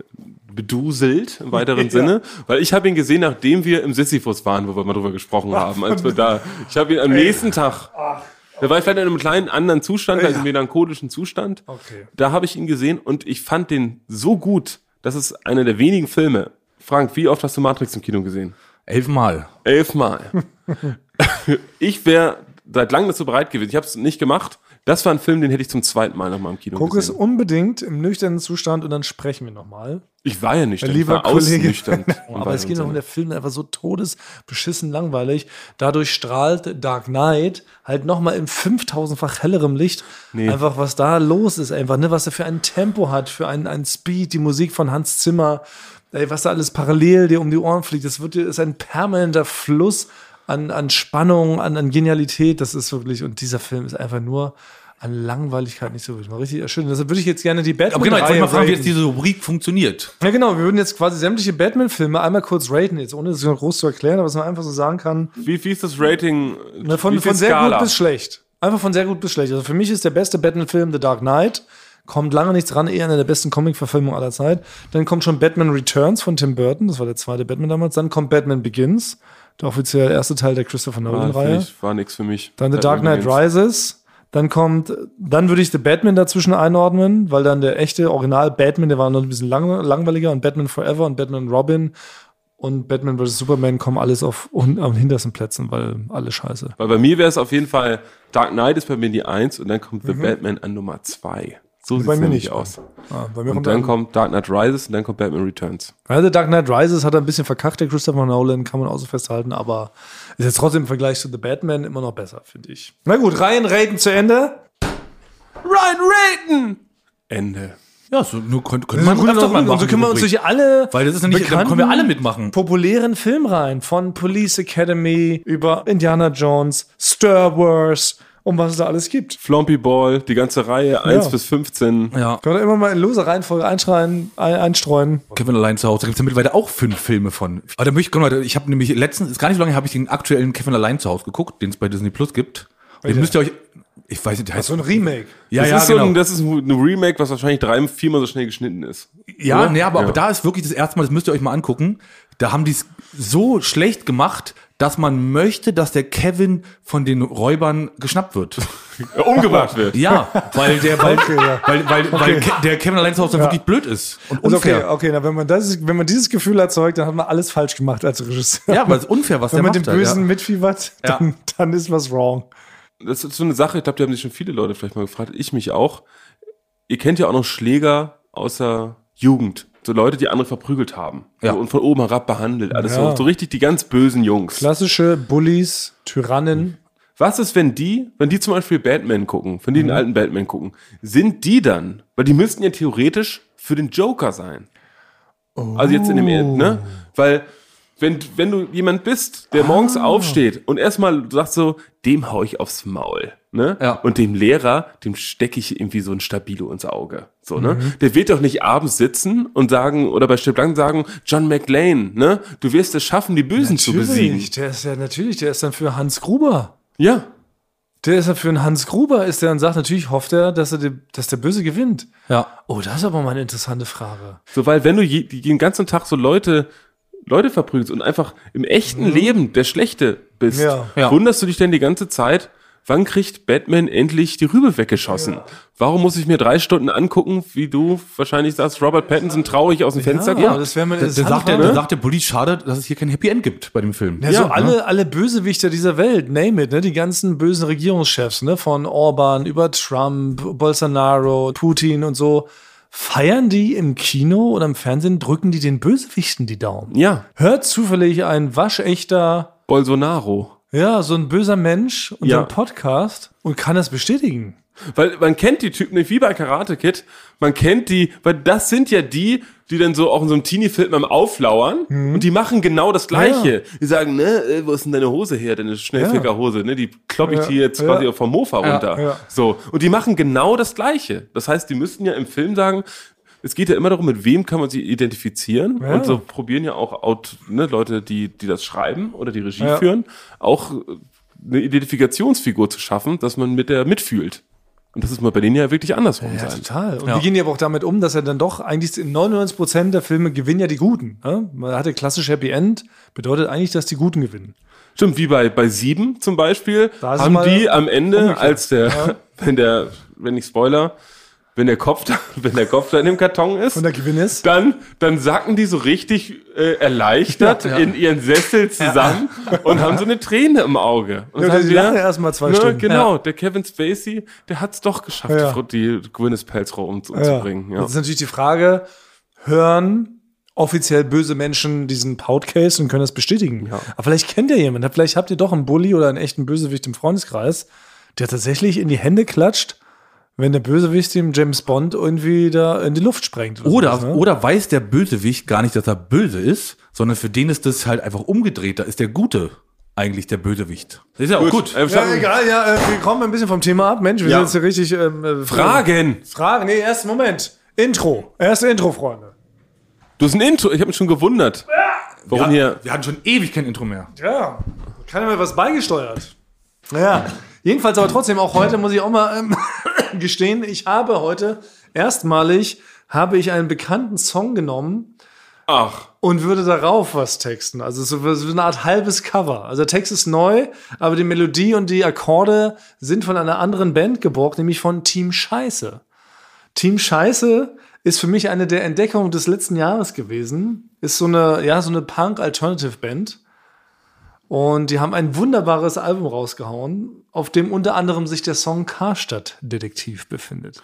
beduselt im weiteren Sinne, weil ich habe ihn gesehen, nachdem wir im Sisyphus waren, wo wir mal drüber gesprochen haben, als wir da, ich habe ihn am nächsten Tag, da war ich vielleicht in einem kleinen anderen Zustand, also melancholischen Zustand, Okay. da habe ich ihn gesehen und ich fand den so gut, das ist einer der wenigen Filme. Frank, wie oft hast du Matrix im Kino gesehen? Elfmal. Elfmal. ich wäre seit langem dazu bereit gewesen. Ich habe es nicht gemacht. Das war ein Film, den hätte ich zum zweiten Mal nochmal im Kino Guck es gesehen. unbedingt im nüchternen Zustand und dann sprechen wir nochmal. Ich war ja nicht, Mein ich lieber war Kollege. nüchtern. im Aber es geht noch um der Film einfach so todesbeschissen langweilig. Dadurch strahlt Dark Knight halt nochmal in 5000-fach hellerem Licht Nee. einfach, was da los ist, einfach, ne, was er für ein Tempo hat, für einen, einen Speed, die Musik von Hans Zimmer, ey, was da alles parallel dir um die Ohren fliegt. Das wird, dir- ist ein permanenter Fluss an, an Spannung, an, an Genialität. Das ist wirklich, und dieser Film ist einfach nur an Langweiligkeit nicht so wirklich mal richtig schön. Deshalb würde ich jetzt gerne die Batman. Aber genau, jetzt wollte ich mal fragen, wie jetzt diese Rubrik funktioniert. Ja, genau. Wir würden jetzt quasi sämtliche Batman-Filme einmal kurz raten, jetzt ohne das groß zu erklären, aber was man einfach so sagen kann. Wie, wie ist das Rating? Ne, von von sehr Skala? gut bis schlecht. Einfach von sehr gut bis schlecht. Also für mich ist der beste Batman-Film The Dark Knight. Kommt lange nichts ran, eher eine der besten Comic-Verfilmungen aller Zeit. Dann kommt schon Batman Returns von Tim Burton, das war der zweite Batman damals. Dann kommt Batman Begins, der offiziell erste Teil der Christopher Nolan-Reihe. war nix für mich. Dann The Dark Knight. Rises. Dann kommt, dann würde ich The Batman dazwischen einordnen, weil dann der echte Original Batman, der war noch ein bisschen lang, langweiliger und Batman Forever und Batman Robin und Batman vs. Superman kommen alles auf un, am hintersten Plätzen, weil alle scheiße. Weil bei mir wäre es auf jeden Fall, Dark Knight ist bei mir die Eins und dann kommt Mhm. The Batman an Nummer zwei. So sieht bei es mir nämlich nicht. aus. Ah, bei mir Und kommt dann dann kommt Dark Knight Rises und dann kommt Batman Returns. also Dark Knight Rises hat er ein bisschen verkackt, der Christopher Nolan, kann man auch so festhalten, aber ist jetzt trotzdem im Vergleich zu The Batman immer noch besser, finde ich. Na gut, Reihen raten zu Ende. Ryan Rayton! Ende. Ja, so nur könnte, könnte man auf mal machen. so können wir uns durch alle Weil das ist nämlich, da können wir alle mitmachen. populären Filmreihen von Police Academy über Indiana Jones, Star Wars und was es da alles gibt. Flompy Ball, die ganze Reihe, 1 bis 15. Ja. Können wir immer mal in lose Reihenfolge einschreien, ein, einstreuen. Kevin allein zu Hause. Da gibt es ja mittlerweile auch fünf Filme von. Aber da möchte ich, guck mal, ich habe nämlich letztens, ist gar nicht so lange, habe ich den aktuellen Kevin allein zu Hause geguckt, den es bei Disney Plus gibt. Und den müsst ihr euch, ich weiß nicht, der heißt So ein Remake. Ja, das, ja, ist genau. so ein, das ist ein Remake, was wahrscheinlich drei, viermal so schnell geschnitten ist. Ja, nee, aber, Ja. aber da ist wirklich das erste Mal, das müsst ihr euch mal angucken. Da haben die es so schlecht gemacht, dass man möchte, dass der Kevin von den Räubern geschnappt wird. Ja, umgebracht wird. Ja, weil der, weil, Okay, ja. weil, weil, weil Ke- der Kevin allein zu Hause wirklich blöd ist und Also okay, unfair. okay, na, wenn man das, wenn man dieses Gefühl erzeugt, dann hat man alles falsch gemacht als Regisseur. Ja, weil es unfair, was wenn der man macht. dem halt, Bösen ja. mitfiebert, Ja. dann, dann ist was wrong. Das ist so eine Sache, ich glaube, die haben sich schon viele Leute vielleicht mal gefragt, ich mich auch. Ihr kennt ja auch noch Schläger aus der Jugend. So Leute, die andere verprügelt haben. Ja. So, und von oben herab behandelt. Alles Ja. so, so richtig die ganz bösen Jungs. Klassische Bullies, Tyrannen. Was ist, wenn die, wenn die zum Beispiel Batman gucken, wenn die Mhm. den alten Batman gucken, sind die dann, weil die müssten ja theoretisch für den Joker sein. Also jetzt in dem, Oh. ne? Weil, wenn, wenn du jemand bist, der Ah. morgens aufsteht und erstmal sagt so, dem hau ich aufs Maul, ne? Ja. Und dem Lehrer, dem stecke ich irgendwie so ein Stabilo ins Auge, so, ne? Mhm. Der wird doch nicht abends sitzen und sagen, oder bei Stipp Lang sagen, John McLean, ne? Du wirst es schaffen, die Bösen zu besiegen. der ist ja natürlich, der ist dann für Hans Gruber. Ja. Der ist ja für einen Hans Gruber, ist der und sagt, natürlich hofft er, dass, er die, dass der Böse gewinnt. Ja. Oh, das ist aber mal eine interessante Frage. So, weil wenn du je, den ganzen Tag so Leute, Leute verprügelst und einfach im echten Leben der Schlechte bist, Mhm. Ja. Ja. wunderst du dich denn die ganze Zeit, wann kriegt Batman endlich die Rübe weggeschossen? Warum muss ich mir drei Stunden angucken, wie du wahrscheinlich sagst, Robert Pattinson traurig aus dem Fenster Ja, guckt? das wäre mal Da, da interessant. sagt der, ne? sagt der Bulli, schade, dass es hier kein Happy End gibt bei dem Film. Ja, so Ja, alle, alle Bösewichter dieser Welt, name it, ne? Die ganzen bösen Regierungschefs, ne? Von Orban über Trump, Bolsonaro, Putin und so. Feiern die im Kino oder im Fernsehen, drücken die den Bösewichten die Daumen? Ja, Hört zufällig ein waschechter, Bolsonaro. ja, so ein böser Mensch unseren Ja. Podcast und kann das bestätigen? Weil man kennt die Typen nicht wie bei Karate Kid. Man kennt die, weil das sind ja die, die dann so auch in so einem Teenie-Film am Auflauern und die machen genau das Gleiche. Die sagen, ne, äh, wo ist denn deine Hose her, deine Schnellfickerhose, ne, die klopp ich Ja, dir jetzt ja. quasi vom Mofa runter. ja. So. Und die machen genau das Gleiche. Das heißt, die müssten ja im Film sagen, es geht ja immer darum, mit wem kann man sich identifizieren. Ja. Und so probieren ja auch Aut ne, Leute, die, die das schreiben oder die Regie Ja. führen, auch äh, eine Identifikationsfigur zu schaffen, dass man mit der mitfühlt. Und das ist mal bei denen ja wirklich andersrum Ja, sein. total. Und Ja. wie gehen die aber auch damit um, dass er dann doch eigentlich in 99 Prozent der Filme gewinnen ja die Guten. Ne? Man hatte klassisch Happy End, bedeutet eigentlich, dass die Guten gewinnen. Stimmt, wie bei, bei sieben zum Beispiel, haben die am Ende, umgekehrt. als der, wenn der, wenn ich Spoiler, wenn der Kopf da, wenn der Kopf da in dem Karton ist, Und der Gewinn ist? dann, dann sacken die so richtig äh, erleichtert Ja, ja. in ihren Sessel zusammen und haben so eine Träne im Auge. Und Ja, sagen die lachen erst mal zwei ne, Stunden. Genau, der Kevin Spacey, der hat's doch geschafft, Ja. die Gwyneth Paltrow um, umzubringen. Ja. Jetzt ist natürlich die Frage, hören offiziell böse Menschen diesen Podcast und können das bestätigen. Aber vielleicht kennt ihr jemanden, vielleicht habt ihr doch einen Bully oder einen echten Bösewicht im Freundeskreis, der tatsächlich in die Hände klatscht, wenn der Bösewicht dem James Bond irgendwie da in die Luft sprengt. Oder, sowas, ne? oder weiß der Bösewicht gar nicht, dass er böse ist, sondern für den ist das halt einfach umgedreht. Da ist der Gute eigentlich der Bösewicht. Das ist ja auch gut. Äh, Ja, egal, ja, äh, wir kommen ein bisschen vom Thema ab. Mensch, wir Ja. sind jetzt hier richtig. Ähm, äh, Fragen! Fragen, nee, erst Moment. Intro. Erste Intro, Freunde. Du hast ein Intro, ich habe mich schon gewundert. Warum hier? Wir hatten schon ewig kein Intro mehr. Ja, keiner mehr was beigesteuert. Naja, jedenfalls aber trotzdem auch heute muss ich auch mal ähm, gestehen, ich habe heute erstmalig habe ich einen bekannten Song genommen Ach, und würde darauf was texten. Also so, eine Art halbes Cover. Also der Text ist neu, aber die Melodie und die Akkorde sind von einer anderen Band geborgt, nämlich von Team Scheiße. Team Scheiße ist für mich eine der Entdeckungen des letzten Jahres gewesen. Ist so eine, ja, so eine Punk-Alternative-Band. Und die haben ein wunderbares Album rausgehauen, auf dem unter anderem sich der Song Karstadt Detektiv befindet.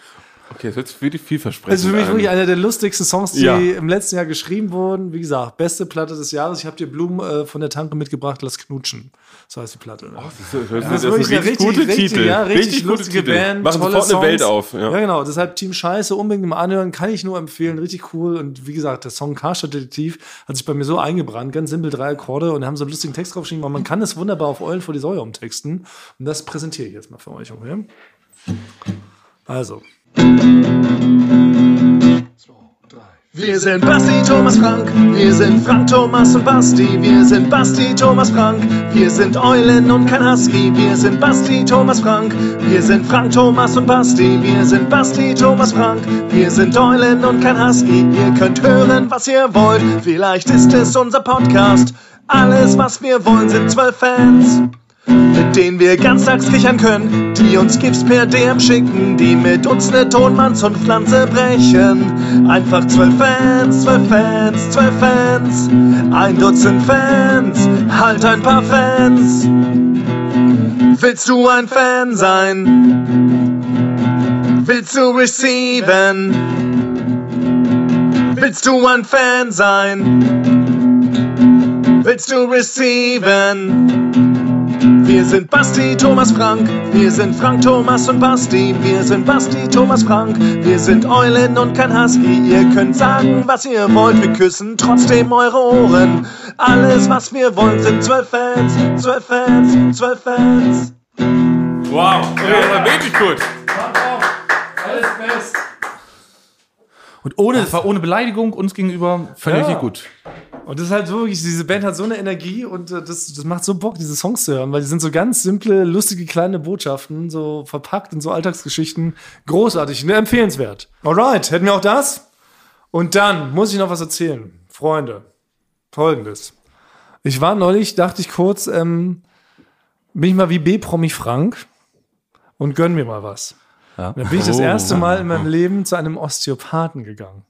Okay, das sich wirklich vielversprechend Das ist für mich wirklich einer der lustigsten Songs, die Ja. im letzten Jahr geschrieben wurden. Wie gesagt, beste Platte des Jahres. Ich habe dir Blumen äh, von der Tanke mitgebracht, lass knutschen. So heißt die Platte. Ne? Das, hört- Das das ist wirklich eine richtig, gute richtig, Titel. ja, richtig, richtig gute lustige Titel. Band. Machen tolle sofort eine Songs. Welt auf. Ja. Ja. genau. Deshalb Team Scheiße unbedingt mal anhören. Kann ich nur empfehlen. Richtig cool. Und wie gesagt, der Song Karstadt Detektiv hat sich bei mir so eingebrannt. Ganz simpel drei Akkorde und haben so einen lustigen Text draufgeschrieben. Aber man kann es wunderbar auf Eulen vor die Säue umtexten. Und das präsentiere ich jetzt mal für euch. Okay? Also. Wir sind Basti, Thomas, Frank. Wir sind Frank, Thomas und Basti. Wir sind Basti, Thomas, Frank. Wir sind Eulen und kein Husky. Wir sind Basti, Thomas, Frank. Wir sind Frank, Thomas und Basti. Wir sind Basti, Thomas, Frank. Wir sind Eulen und kein Husky. Ihr könnt hören, was ihr wollt. Vielleicht ist es unser Podcast. Alles, was wir wollen, sind zwölf Fans mit denen wir ganztags kichern können, die uns Gips per DM schicken, die mit uns ne Tonmanns und Pflanze brechen. Einfach zwölf Fans, zwölf Fans, zwölf Fans, ein Dutzend Fans, halt ein paar Fans. Willst du ein Fan sein? Willst du receiven? Willst du ein Fan sein? Willst du receiven? Wir sind Basti, Thomas, Frank. Wir sind Frank, Thomas und Basti. Wir sind Basti, Thomas, Frank. Wir sind Eulen und kein Husky. Ihr könnt sagen, was ihr wollt. Wir küssen trotzdem eure Ohren. Alles, was wir wollen, sind zwölf Fans, zwölf Fans, zwölf Fans. Wow, ja, war wirklich gut. Und ohne, es war ohne Beleidigung uns gegenüber völlig Ja. gut. Und das ist halt so wirklich, diese Band hat so eine Energie und äh, das, das macht so Bock, diese Songs zu hören, weil die sind so ganz simple, lustige kleine Botschaften, so verpackt in so Alltagsgeschichten. Großartig, empfehlenswert. Alright, hätten wir auch das? Und dann muss ich noch was erzählen. Freunde, folgendes. Ich war neulich, dachte ich kurz, ähm, bin ich mal wie B-Promi Frank und gönn mir mal was. Ja. Dann bin ich das Oh. erste Mal in meinem Leben zu einem Osteopathen gegangen.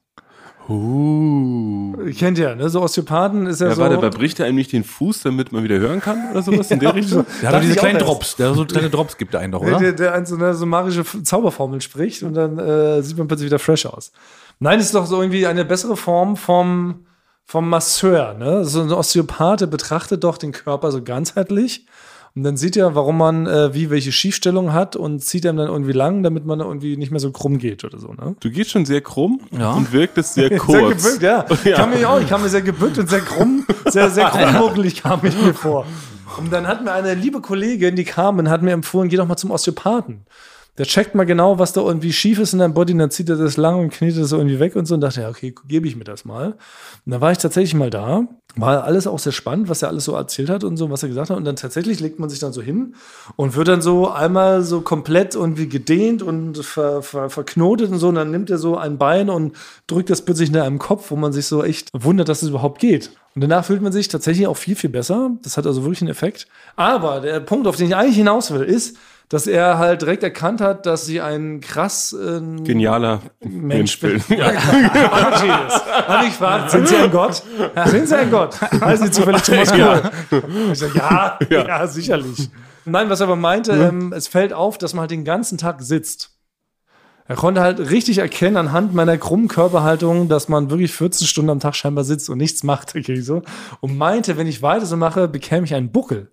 Uh. Ihr kennt ja, ne? So Osteopathen ist ja, Ja, so. warte, aber bricht er einem nicht den Fuß, damit man wieder hören kann oder sowas in der Richtung? Der hat doch diese kleinen. Drops. Der hat so kleine Drops gibt er einen doch, Der, oder? der, der ein so eine so magische Zauberformel spricht und dann äh, sieht man plötzlich wieder fresh aus. Nein, ist doch so irgendwie eine bessere Form vom, vom Masseur. Ne? So ein Osteopath der betrachtet doch den Körper so ganzheitlich Und dann sieht er, warum man äh, wie welche Schiefstellung hat und zieht einem dann irgendwie lang, damit man irgendwie nicht mehr so krumm geht oder so. Ne? Du gehst schon sehr krumm Ja. und wirktest sehr kurz. Sehr gebückt, ja. Ich Ja. kam mir auch, ich kam mir sehr gebückt und sehr krumm, sehr, sehr krummmuckelig kam ich mir vor. Und dann hat mir eine liebe Kollegin, die kam und hat mir empfohlen, geh doch mal zum Osteopathen. Der checkt mal genau, was da irgendwie schief ist in deinem Body, und dann zieht er das lang und knetet das irgendwie weg und so und dachte, ja, okay, gebe ich mir das mal. Und dann war ich tatsächlich mal da, war alles auch sehr spannend, was er alles so erzählt hat und so, was er gesagt hat. Und dann tatsächlich legt man sich dann so hin und wird dann so einmal so komplett irgendwie gedehnt und ver, ver, verknotet und so. Und dann nimmt er so ein Bein und drückt das plötzlich in einem Kopf, wo man sich so echt wundert, dass es überhaupt geht. Und danach fühlt man sich tatsächlich auch viel, viel besser. Das hat also wirklich einen Effekt. Aber der Punkt, auf den ich eigentlich hinaus will, ist, dass er halt direkt erkannt hat, dass sie ein krass äh, Genialer Mensch Mensch bin. bin. Ja. Hat ich gefragt, sind Sie ein Gott? Sind Sie ein Gott? Heißen Sie zufällig Thomas Kohl? Ich sag, ja, ja, sicherlich. Nein, was er aber meinte, ähm, es fällt auf, dass man halt den ganzen Tag sitzt. Er konnte halt richtig erkennen anhand meiner krummen Körperhaltung, dass man wirklich 14 Stunden am Tag scheinbar sitzt und nichts macht. Okay, so. Und meinte, wenn ich weiter so mache, bekäme ich einen Buckel.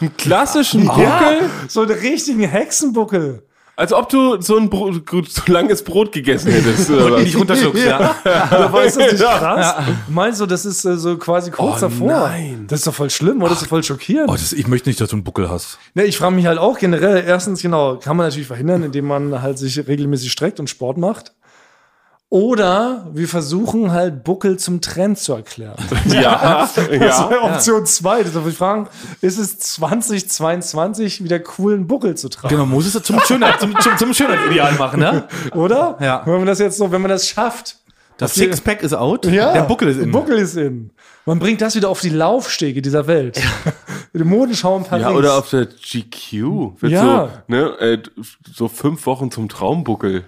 Einen klassischen Buckel, Ja, so einen richtigen Hexenbuckel. als ob du so ein Brot, gut, so langes Brot gegessen hättest. Oder was? Nicht runterschluckst, ja. Da war ist das nicht krass? Meinst du, das ist äh, so quasi kurz Oh, davor? nein. Das ist doch voll schlimm, oder? Das ist doch voll schockierend. Oh, das, ich möchte nicht, dass du einen Buckel hast. Ne, ich frage mich halt auch generell, erstens, genau, kann man natürlich verhindern, indem man halt sich regelmäßig streckt und Sport macht. Oder wir versuchen halt Buckel zum Trend zu erklären. Ja, Das ja. wäre Option 2. Das darf ich fragen, ist es 2022 wieder cool, einen Buckel zu tragen? Genau, muss es zum Schönheit, zum, zum, zum Schönheitsideal machen, ne? Oder? Ja. Wenn man das jetzt so, wenn man das schafft. Das Sixpack ist out, Ja, der Buckel ist in. Buckel ist in. Man bringt das wieder auf die Laufstege dieser Welt. Die Modenschau in Paris. Ja, oder auf der GQ wird Ja. so, ne, äh, so fünf Wochen zum Traumbuckel.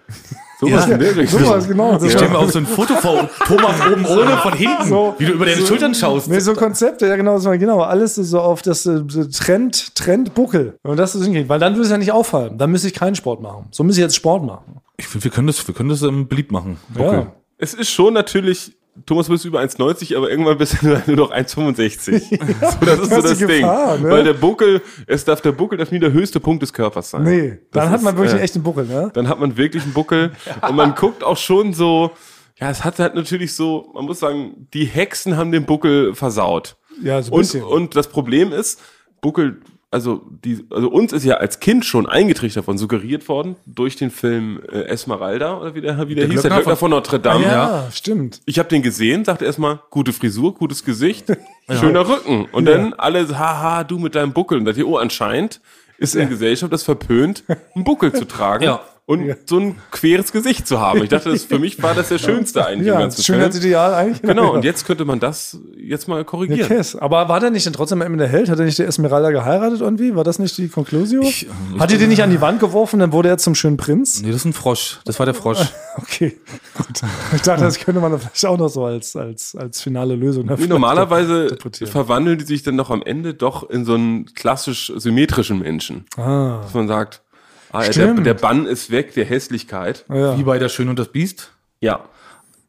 So Ja. was in der Richtung. so was, genau. Ich stelle mir auf so ein Foto vor, Thomas oben ohne von hinten, So. wie du über deine Schultern schaust. Nee, so Konzepte, ja genau, so, genau, alles so auf das äh, so Trend, Trend Buckel. Und das ist hinkriegen, weil dann würde es ja nicht auffallen. Dann müsste ich keinen Sport machen. So müsste ich jetzt Sport machen. Ich finde, wir können das, wir können das ähm, beliebt machen. Buckel. Ja. Es ist schon natürlich, Thomas, du bist über 1,90, aber irgendwann bist du nur noch 1,65. so, das ist so Das die Ding. Gefahr, ne? Weil der Buckel, es darf, der Buckel darf nie der höchste Punkt des Körpers sein. Nee, dann Das hat man wirklich äh, einen echten Buckel, ne? Dann hat man wirklich einen Buckel und man guckt auch schon so, ja, es hat halt natürlich so, man muss sagen, die Hexen haben den Buckel versaut. Ja, so ein Und, bisschen. und das Problem ist, Buckel, also die, also uns ist ja als Kind schon eingetrichtert worden, suggeriert worden durch den Film äh, Esmeralda oder wie der, wie der, hieß, der Glöckner Glöckner von Notre Dame. ja, stimmt. Ich habe den gesehen, sagte erstmal, gute Frisur, gutes Gesicht, schöner Rücken. Und dann alle, haha, du mit deinem Buckel. Und dachte ich, oh, anscheinend ist in der Gesellschaft das verpönt, einen Buckel zu tragen Ja. Und so ein queres Gesicht zu haben. Ich dachte, das, für mich war das der Schönste eigentlich im Ja, ganzen schön als Film. Ideal eigentlich. Genau, und jetzt könnte man das jetzt mal Ja, korrigieren. Kess. Aber war der nicht dann trotzdem am Ende der Held? Hat er nicht der Esmeralda geheiratet irgendwie? War das nicht die Conclusio? Ich, äh, Hat die den nicht an die Wand geworfen, dann wurde er zum schönen Prinz? Nee, das ist ein Frosch. Das war der Frosch. Okay, gut. Ich dachte, das könnte man vielleicht auch noch so als, als, als finale Lösung dafür Wie normalerweise verwandeln die sich dann noch am Ende doch in so einen klassisch symmetrischen Menschen. Ah, Dass man sagt, ah, ja, der, der Bann ist weg, der Hässlichkeit. ja. Wie bei der Schön und das Biest. Ja.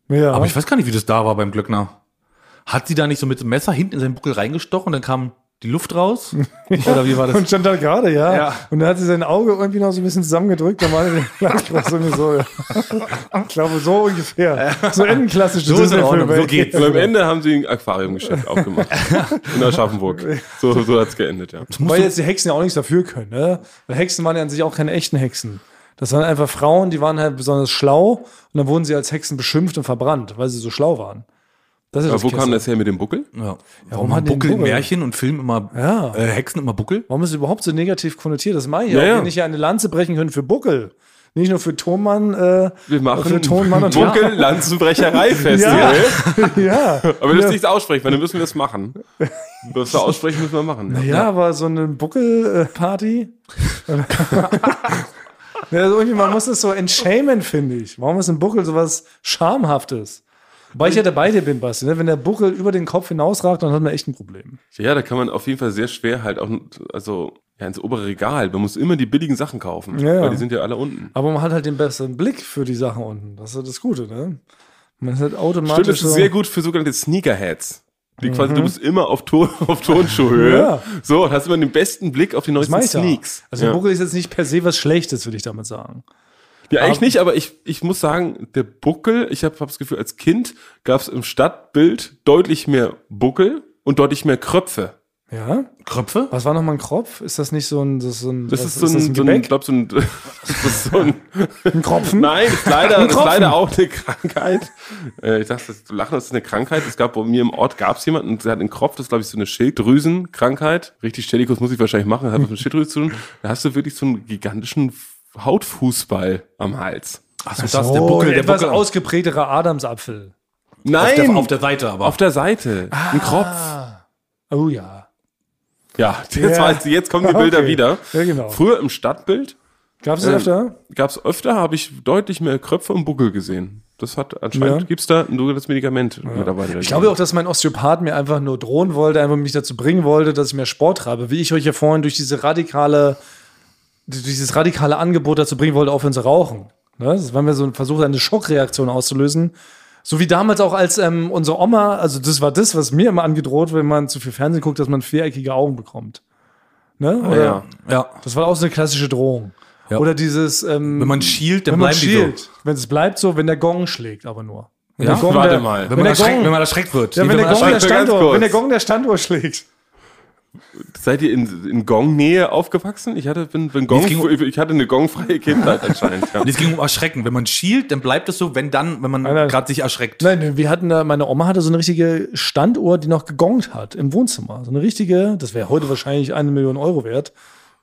ja. Aber ich weiß gar nicht, wie das da war beim Glöckner. Hat sie da nicht so mit dem Messer hinten in seinen Buckel reingestochen und dann kam die Luft raus? Oder wie war das? und stand da gerade, ja. Ja. Und dann hat sie sein Auge irgendwie noch so ein bisschen zusammengedrückt, dann war er gleich irgendwie so. Ja. Ich glaube, so ungefähr. So endklassisch. So ist in Ordnung, so geht's. Und am Ende haben sie ein Aquariumgeschäft aufgemacht. In Aschaffenburg. So, so hat's geendet, ja. Weil jetzt die Hexen ja auch nichts dafür können, ne? Weil Hexen waren ja an sich auch keine echten Hexen. Das waren einfach Frauen, die waren halt besonders schlau und dann wurden sie als Hexen beschimpft und verbrannt, weil sie so schlau waren. Das ist Aber das wo kam Kessel. das her mit dem Buckel? Ja. warum Warum hat Buckel in Buckel? Märchen und Filmen immer, Ja. äh, Hexen immer Buckel? Warum ist es überhaupt so negativ konnotiert? Das meine ich Ja, auch, ja. wenn ich ja eine Lanze brechen können für Buckel. Nicht nur für Tonmann, äh, Wir machen für Tonmann und Buckel Lanzenbrecherei Festival. ja. Aber wir das nicht aussprechen, weil dann müssen wir das machen. Das wir aussprechen müssen wir machen. Ja, aber so eine Buckel-Party. ja, also irgendwie, man muss es so entschämen, finde ich. Warum ist ein Buckel sowas Schamhaftes? Wobei ich ja dabei dir bin, Basti. Ne? Wenn der Buckel über den Kopf hinausragt, dann hat man echt ein Problem. Ja, da kann man auf jeden Fall sehr schwer halt auch, also, ja, ins obere Regal. Man muss immer die billigen Sachen kaufen. Ja, ja. Weil die sind ja alle unten. Aber man hat halt den besseren Blick für die Sachen unten. Das ist das Gute, ne? Man ist halt Stimmt, automatisch das ist so, sehr gut für sogenannte Sneakerheads. Die quasi, du bist immer auf, Ton, auf Tonschuhhöhe. Ja. So, und hast immer den besten Blick auf die neuesten. Sneaks. Also ja. Buckel ist jetzt nicht per se was Schlechtes, würde ich damit sagen. Ja, eigentlich nicht, aber ich, ich muss sagen, der Buckel, ich habe hab das Gefühl, als Kind gab es im Stadtbild deutlich mehr Buckel und deutlich mehr Kröpfe. Ja? Kröpfe? Was war nochmal ein Kropf? Ist das nicht so ein, das ist so ein, Das was, ist so ein, das so ein, ich Gebäck? glaub, so ein, das ist so ein, ein Kropfen? nein, ist leider, ist leider auch eine Krankheit. Äh, ich dachte, du lachen, das ist eine Krankheit. Es gab bei mir im Ort gab es jemanden, der hat einen Kropf, das ist glaube ich so eine Schilddrüsenkrankheit. Richtig Stellikus muss ich wahrscheinlich machen, hat was mit Schilddrüse zu tun. Da hast du wirklich so einen gigantischen Hautfußball am Hals. Achso, das Das ist der Buckel, der etwas Buckel. ausgeprägterer Adamsapfel. Nein, auf, der, auf der Seite aber. auf der Seite. Ein Kropf. Oh ja. Ja, jetzt, Ja. weißt du, jetzt kommen die Bilder Okay. wieder. Ja, genau. Früher im Stadtbild Gab es Ähm, das öfter? gab es öfter, habe ich deutlich mehr Kröpfe und Buckel gesehen. Das hat anscheinend, Ja. gibt's da ein sogenanntes Medikament mittlerweile. Ich glaube auch, dass mein Osteopath mir einfach nur drohen wollte, einfach mich dazu bringen wollte, dass ich mehr Sport treibe. Wie ich euch ja vorhin durch diese radikale, dieses radikale Angebot dazu bringen wollte, aufhören zu rauchen. Ne? Das war mir so ein Versuch, eine Schockreaktion auszulösen. So wie damals auch als ähm, unsere Oma, also das war das, was mir immer angedroht, wenn man zu viel Fernsehen guckt, dass man viereckige Augen bekommt. Ne? Oder, ja. ja. Das war auch so eine klassische Drohung. Ja. Oder dieses, ähm, Wenn man schielt, dann wenn man bleiben schielt. Wenn es bleibt so, wenn der Gong schlägt, aber nur. Wenn Ja? der Gong Warte der, mal. so. Wenn, Wenn, man der erschreckt, Gong, wenn man erschreckt wird. ja, wenn, der Gong der Standort, wenn der Gong der Standort schlägt. Seid ihr in, in Gong-Nähe aufgewachsen? Ich hatte, bin, bin Gong, Es ging- ich hatte eine gongfreie Kindheit anscheinend. Ja. Und es ging um Erschrecken. Wenn man schielt, dann bleibt es so, wenn dann, wenn man gerade sich erschreckt. Nein, wir hatten da, meine Oma hatte so eine richtige Standuhr, die noch gegongt hat im Wohnzimmer. So eine richtige, das wäre heute wahrscheinlich eine Million Euro wert.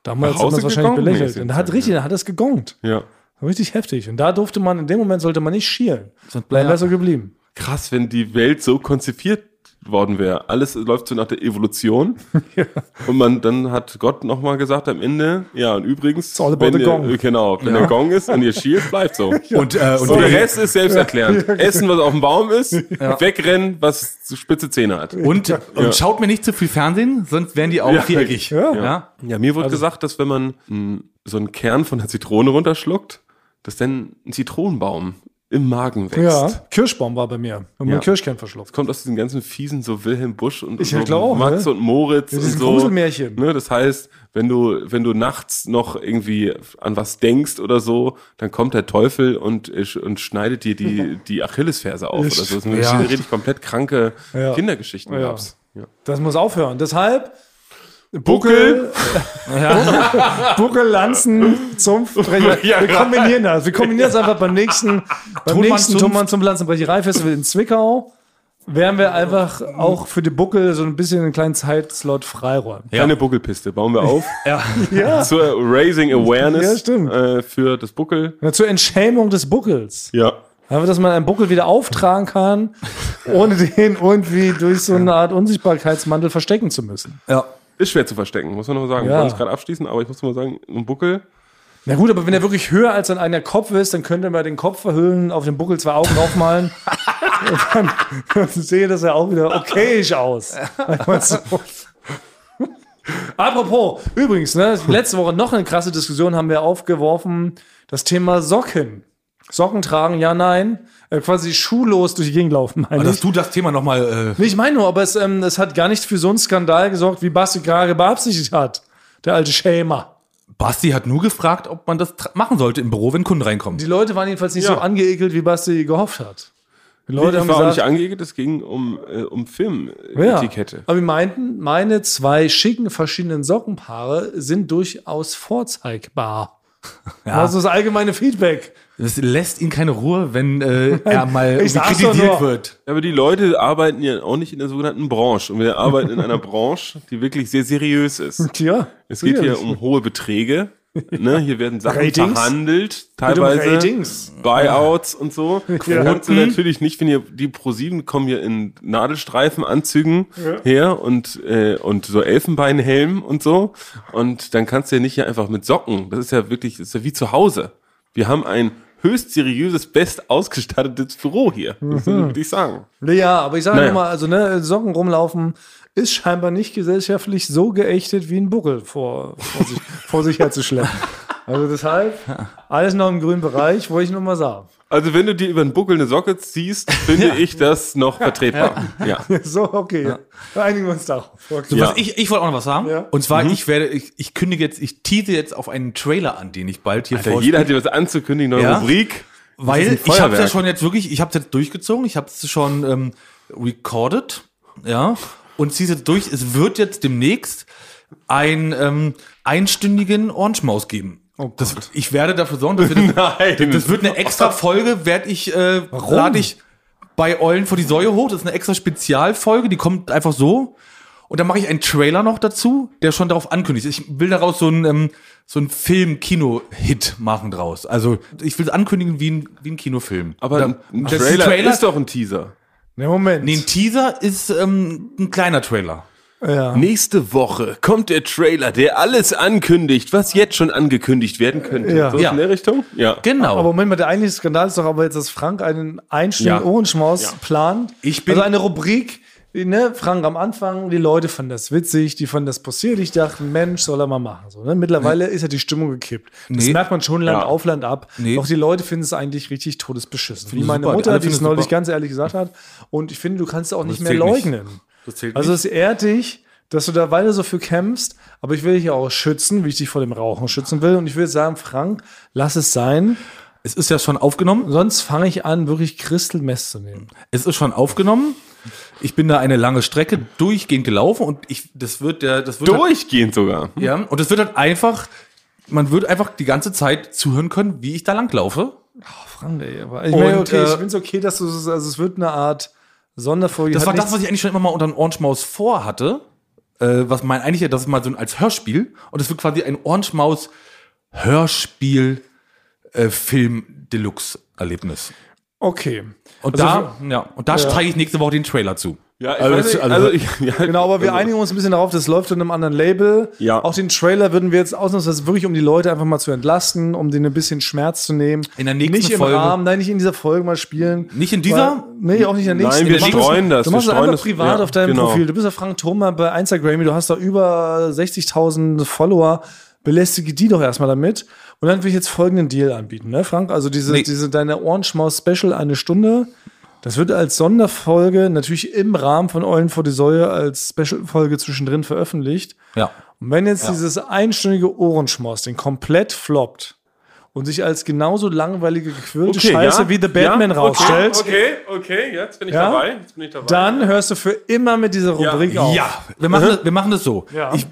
Damals hat man es wahrscheinlich belächelt. Und da hat ja. richtig, da hat es gegongt. ja. Richtig heftig. Und da durfte man, in dem Moment sollte man nicht schielen. Sonst Dann ja. wäre so geblieben. Krass, wenn die Welt so konzipiert worden wäre. Alles läuft so nach der Evolution. Und man, dann hat Gott nochmal gesagt am Ende, ja, und übrigens, wenn ihr, gong. genau, wenn der Gong ist und ihr schielt, bleibt so. Und, äh, und Und der Rest ist selbsterklärend. Essen, was auf dem Baum ist, wegrennen, was so spitze Zähne hat. Und, und schaut mir nicht zu viel Fernsehen, sonst werden die Augen Ja. viereckig. Ja. Ja. Ja, mir wurde gesagt, dass wenn man mh, so einen Kern von der Zitrone runterschluckt, dass dann ein Zitronenbaum im Magen wächst. Ja, Kirschbaum war bei mir. Man Ja. Kirschkern verschluckt. Kommt aus diesen ganzen fiesen, so Wilhelm Busch und Ich so glaube auch, Max ne? und Moritz Ja, und so. Gruselmärchen. Ne, das heißt, wenn du, wenn du nachts noch irgendwie an was denkst oder so, dann kommt der Teufel und, und schneidet dir die, die Achillesferse auf oder so. Das sind Ja. richtig komplett kranke Ja. Kindergeschichten Ja. gab's. Ja. Das muss aufhören. Deshalb Buckel, Buckel, Lanzen, Zumpfbrecher. Ja, wir ja. kombinieren das. Wir kombinieren das einfach beim nächsten, beim Tonmann, nächsten Zumpf. Tonmann zum Lanzenbrecherei-Festival in Zwickau. Werden wir einfach auch für die Buckel so ein bisschen einen kleinen Zeitslot freiräumen. Kleine Buckelpiste bauen wir auf. Ja. Ja. Zur Raising Awareness Ja, stimmt. Äh, für das Buckel. Ja, Zur Entschämung des Buckels. Ja. Einfach, dass man einen Buckel wieder auftragen kann, ohne den irgendwie durch so eine Art Unsichtbarkeitsmantel verstecken zu müssen. ja. Ist schwer zu verstecken, muss man noch sagen. Ja. Wir wollen es gerade abschließen, aber ich muss mal sagen, ein Buckel. Na gut, aber wenn er wirklich höher als ein eigener Kopf ist, dann könnte man den Kopf verhüllen, auf den Buckel zwei Augen draufmalen. und dann, dann sehe das ja auch wieder okayisch aus. So. Apropos, übrigens, ne, letzte Woche noch eine krasse Diskussion haben wir aufgeworfen, das Thema Socken. Socken tragen, ja, nein. Äh, quasi schuhlos durch die Gegend laufen, meine Aber ich. dass du das Thema nochmal. Äh, Nee, ich meine nur, aber es, ähm, es hat gar nicht für so einen Skandal gesorgt, wie Basti gerade beabsichtigt hat. Der alte Schämer. Basti hat nur gefragt, ob man das machen sollte im Büro, wenn Kunden reinkommen. Die Leute waren jedenfalls nicht Ja. so angeekelt, wie Basti gehofft hat. Die Leute ich haben war auch nicht gesagt, angeekelt, es ging um, äh, um ja. Filmetikette. Aber wir meinten, meine zwei schicken verschiedenen Sockenpaare sind durchaus vorzeigbar. Ja. Also das allgemeine Feedback. Das lässt ihn keine Ruhe, wenn äh, er mal kritisiert wird. Aber die Leute arbeiten ja auch nicht in der sogenannten Branche. Und wir arbeiten in einer Branche, die wirklich sehr seriös ist. Tja, Es geht hier um hohe Beträge. Ne, hier werden Sachen Ratings? verhandelt, teilweise Ratings. Buyouts und so. Ja. Und natürlich nicht, wenn ihr die ProSieben kommen hier in Nadelstreifenanzügen her und äh, und so Elfenbeinhelm und so. Und dann kannst du ja nicht hier einfach mit Socken. Das ist ja wirklich, das ist ja wie zu Hause. Wir haben ein höchst seriöses, best ausgestattetes Büro hier. Das Mhm. würde ich sagen. Ja, aber ich sage Naja. mal, also ne, Socken rumlaufen ist scheinbar nicht gesellschaftlich so geächtet wie ein Buckel vor, vor, sich, vor sich herzuschleppen. Also deshalb, alles noch im grünen Bereich, wollte ich nur mal sagen. Also wenn du dir über den Buckel eine Socke ziehst, finde ich das noch vertretbar. Ja. So, okay. Einigen wir uns darauf. Okay. Ja. Was ich, ich wollte auch noch was sagen. Ja. Und zwar, ich werde, ich, ich kündige jetzt, ich tease jetzt auf einen Trailer an, den ich bald hier vorstelle. jeder hat dir was anzukündigen, neue Ja. Rubrik. Weil ich habe ja Feuerwerk. schon jetzt wirklich, ich habe es jetzt durchgezogen, ich habe es schon ähm, recorded, ja, und ziehe jetzt durch. Es wird jetzt demnächst einen ähm, einstündigen Orange Maus geben. das, ich werde dafür sorgen, dass wir das, Nein. das wird eine extra Folge, werde ich, äh, lade ich bei Eulen vor die Säue hoch. Das ist eine extra Spezialfolge, die kommt einfach so. Und dann mache ich einen Trailer noch dazu, der schon darauf ankündigt. Ich will daraus so einen, ähm, so einen Film-Kino-Hit machen draus. Also ich will es ankündigen wie ein, wie ein Kinofilm. Aber Da- ein, ein Trailer, ein Trailer ist doch ein Teaser. Ne, Moment. Nee, ein Teaser ist ähm, ein kleiner Trailer. ja. Nächste Woche kommt der Trailer, der alles ankündigt, was jetzt schon angekündigt werden könnte. Ja. So Ja. in der Richtung? Ja. Genau. Aber Moment mal, der eigentliche Skandal ist doch aber jetzt, dass Frank einen einstündigen Ja. Ohrenschmaus Ja. plant. Ich bin- also eine Rubrik, ne, Frank am Anfang, die Leute fanden das witzig, die fanden das possiert, ich dachte, Mensch, soll er mal machen. So, ne? Mittlerweile ist ja die Stimmung gekippt. Das Nee. merkt man schon Land Ja. auf, Land ab. Nee. Doch die Leute finden es eigentlich richtig todesbeschissen. Wie meine super. Mutter, die es neulich super. ganz ehrlich gesagt hat. Und ich finde, du kannst es auch nicht das mehr nicht. leugnen. Das zählt Also nicht. es ehrt dich, dass du da weiter so für kämpfst, aber ich will dich auch schützen, wie ich dich vor dem Rauchen schützen will. Und ich will sagen, Frank, lass es sein. Es ist ja schon aufgenommen. Sonst fange ich an, wirklich Crystal Mess zu nehmen. Es ist schon aufgenommen. Ich bin da eine lange Strecke durchgehend gelaufen und ich, das wird der, das wird halt, Durchgehend sogar. ja, und es wird halt einfach, man wird einfach die ganze Zeit zuhören können, wie ich da lang laufe. Frank, ey, aber ich meine, okay, ich äh, finde es okay, dass du es, also es wird eine Art Sonderfolge. Das war das, was ich eigentlich schon immer mal unter einem Orange Maus vorhatte. Äh, was mein eigentlich, das ist mal so ein als Hörspiel. Und es wird quasi ein Orange Maus Hörspiel äh, Film Deluxe Erlebnis. Okay. Und Also da, ja, und da steige ich nächste Woche den Trailer zu. Ja, ich Also, weiß nicht, also- also, ich, ja, Genau, aber wir also- einigen uns ein bisschen darauf, das läuft unter einem anderen Label. Ja. Auch den Trailer würden wir jetzt ausnahmsweise wirklich, um die Leute einfach mal zu entlasten, um denen ein bisschen Schmerz zu nehmen. In der nächsten nicht im Folge. Rahmen, nein, nicht in dieser Folge mal spielen. Nicht in dieser? Weil, nee, auch nicht in der Nein, nächsten. wir Du machst streuen das, Du machst es streuen einfach das, privat ja, auf deinem genau. Profil. Du bist ja Frank Thoma bei Instagram, du hast da über 60.000 Follower. Belästige die doch erstmal damit. Und dann will ich jetzt folgenden Deal anbieten, ne, Frank? Also diese, Nee. diese deine Orange Maus Special eine Stunde. Das wird als Sonderfolge natürlich im Rahmen von Eulen vor die Säue als Special-Folge zwischendrin veröffentlicht. Ja. Und wenn jetzt dieses einstündige Ohrenschmaus den komplett floppt und sich als genauso langweilige, gequirlte Scheiße ja, wie The Batman ja, rausstellt, Okay, okay, okay, jetzt bin ich Ja? dabei. Jetzt bin ich dabei. dann hörst du für immer mit dieser Rubrik auf. Ja, wir machen, das, wir machen das so. Ja. Ich,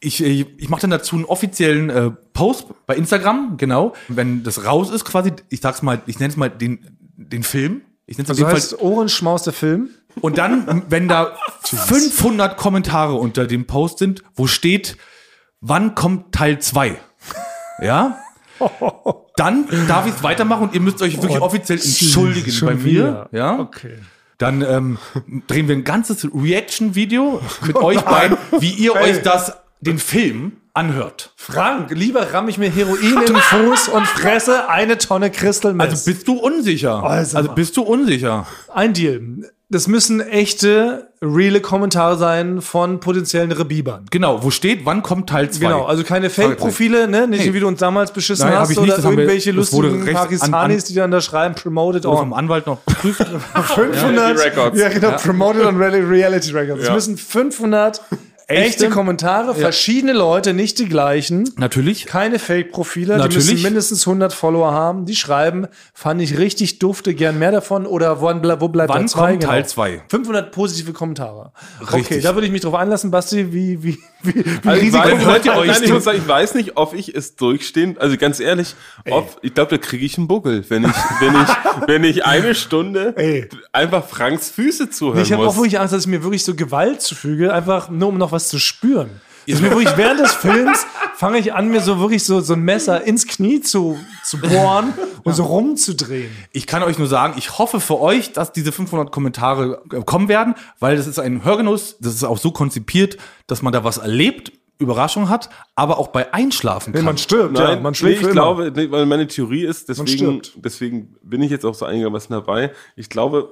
ich, ich, ich mache dann dazu einen offiziellen äh, Post bei Instagram, genau. Wenn das raus ist, quasi, ich sag's mal, ich nenne es mal den, den Film. Ich nenne es Also heißt Ohrenschmaus der Film. Und dann, wenn da 500 Kommentare unter dem Post sind, wo steht, wann kommt Teil 2? Ja? Dann darf ich es weitermachen und ihr müsst euch wirklich offiziell entschuldigen bei mir. wieder. Ja? Okay. Dann ähm, drehen wir ein ganzes Reaction-Video mit euch beiden, wie ihr euch das, den Film anhört. Frank, lieber ramm ich mir Heroin in den Fuß und fresse eine Tonne Crystal Mess. Also bist du unsicher. Also Also mal. bist du unsicher. Ein Deal. Das müssen echte, reale Kommentare sein von potenziellen Rebibern. Genau, wo steht, wann kommt Teil 2? Genau, also keine Fake-Profile, ne? Nicht Nee. wie du uns damals beschissen Nein, hast oder wir- irgendwelche wurde lustigen Pakistanis, an- die dann da schreiben, promoted on vom Anwalt noch geprüft. 500 die Records. Ja, genau, promoted on Reali- Reality Records. Es Ja. müssen 500 echte, Echte? Kommentare, verschiedene Leute, nicht die gleichen. Natürlich. Keine Fake-Profile, die müssen mindestens 100 Follower haben. Die schreiben, fand ich richtig dufte, gern mehr davon oder wo, wo bleibt Wann zwei? kommt Teil zwei? 500 positive Kommentare. Okay, Richtig. da würde ich mich drauf einlassen, Basti, wie, wie, wie, wie Also ich, Risiko- weiß, hört ihr euch nein, ich, muss sagen, ich weiß nicht, ob ich es durchstehen, also ganz ehrlich, ob, ich glaube, da kriege ich einen Buckel, wenn ich, wenn ich, wenn ich eine Stunde Ey. einfach Franks Füße zuhören Ich habe muss. auch wirklich Angst, dass ich mir wirklich so Gewalt zufüge, einfach nur um noch was zu spüren. Ist mir wirklich während des Films fange ich an, mir so wirklich so, so ein Messer ins Knie zu, zu bohren und so rumzudrehen. Ich kann euch nur sagen, ich hoffe für euch, dass diese 500 Kommentare äh, kommen werden, weil das ist ein Hörgenuss, das ist auch so konzipiert, dass man da was erlebt, Überraschung hat, aber auch bei Einschlafen kann. Man stirbt, Nein, man nee, schläft ich für immer. glaube, nee, weil meine Theorie ist, deswegen, deswegen bin ich jetzt auch so einigermaßen dabei. Ich glaube,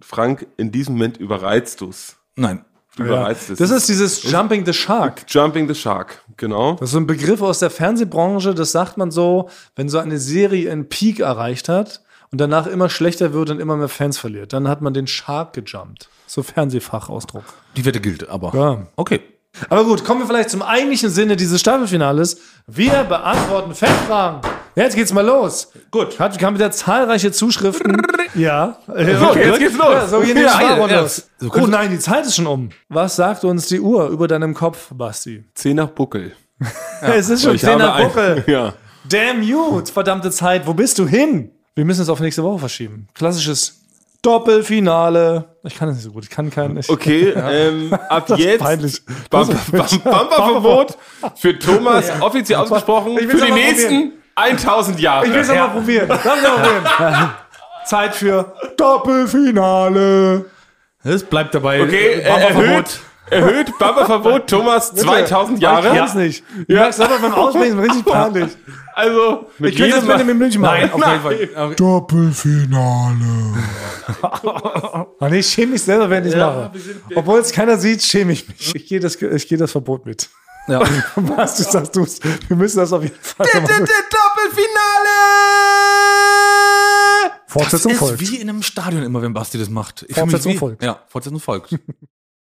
Frank, in diesem Moment überreizt du's. Nein. Überreizt es. Das ist dieses Jumping the Shark. Jumping the Shark, genau. Das ist so ein Begriff aus der Fernsehbranche, das sagt man so, wenn so eine Serie einen Peak erreicht hat und danach immer schlechter wird und immer mehr Fans verliert. Dann hat man den Shark gejumpt. So Fernsehfachausdruck. Die Wette gilt, aber. Ja. Okay. Aber gut, kommen wir vielleicht zum eigentlichen Sinne dieses Staffelfinales. Wir beantworten Fanfragen. Jetzt geht's mal los. Gut. Hat, kam wieder zahlreiche Zuschriften. ja. So, jetzt geht's los. Ja, so gehen die Ja, ja, los. so oh nein, die Zeit ist schon um. Was sagt uns die Uhr über deinem Kopf, Basti? Zehn nach Buckel. es ist schon Ich 10 habe nach ein- Buckel. Ja. Damn you, verdammte Zeit, wo bist du hin? Wir müssen es auf nächste Woche verschieben. Klassisches Doppelfinale. Ich kann es nicht so gut, ich kann keinen. Ich, Okay, ähm, ab jetzt Bumperverbot für Thomas offiziell ausgesprochen für die nächsten 1000 Jahre. Ich will es mal probieren. Lass mal probieren. Zeit für Doppelfinale. Es bleibt dabei. Okay, äh, äh, erhöht, erhöht Bumperverbot Thomas 2000 Ich Jahre. kann's nicht. Ich merk's selber beim Aussprechen richtig peinlich. Also, mit Ich könnte das mit dem München machen. Nein, auf keinen Fall. Doppelfinale. Ah, nee, ich schäme mich selber, wenn ich es mache. Obwohl es keiner sieht, schäme ich mich. Ich gehe das, ich gehe das Verbot mit. Ja. Was du sagst, du Wir müssen das auf jeden Fall machen. Doppelfinale! Fortsetzung ist folgt. wie in einem Stadion immer, wenn Basti das macht. Ich Fortsetzung wie- folgt. Ja, Fortsetzung folgt.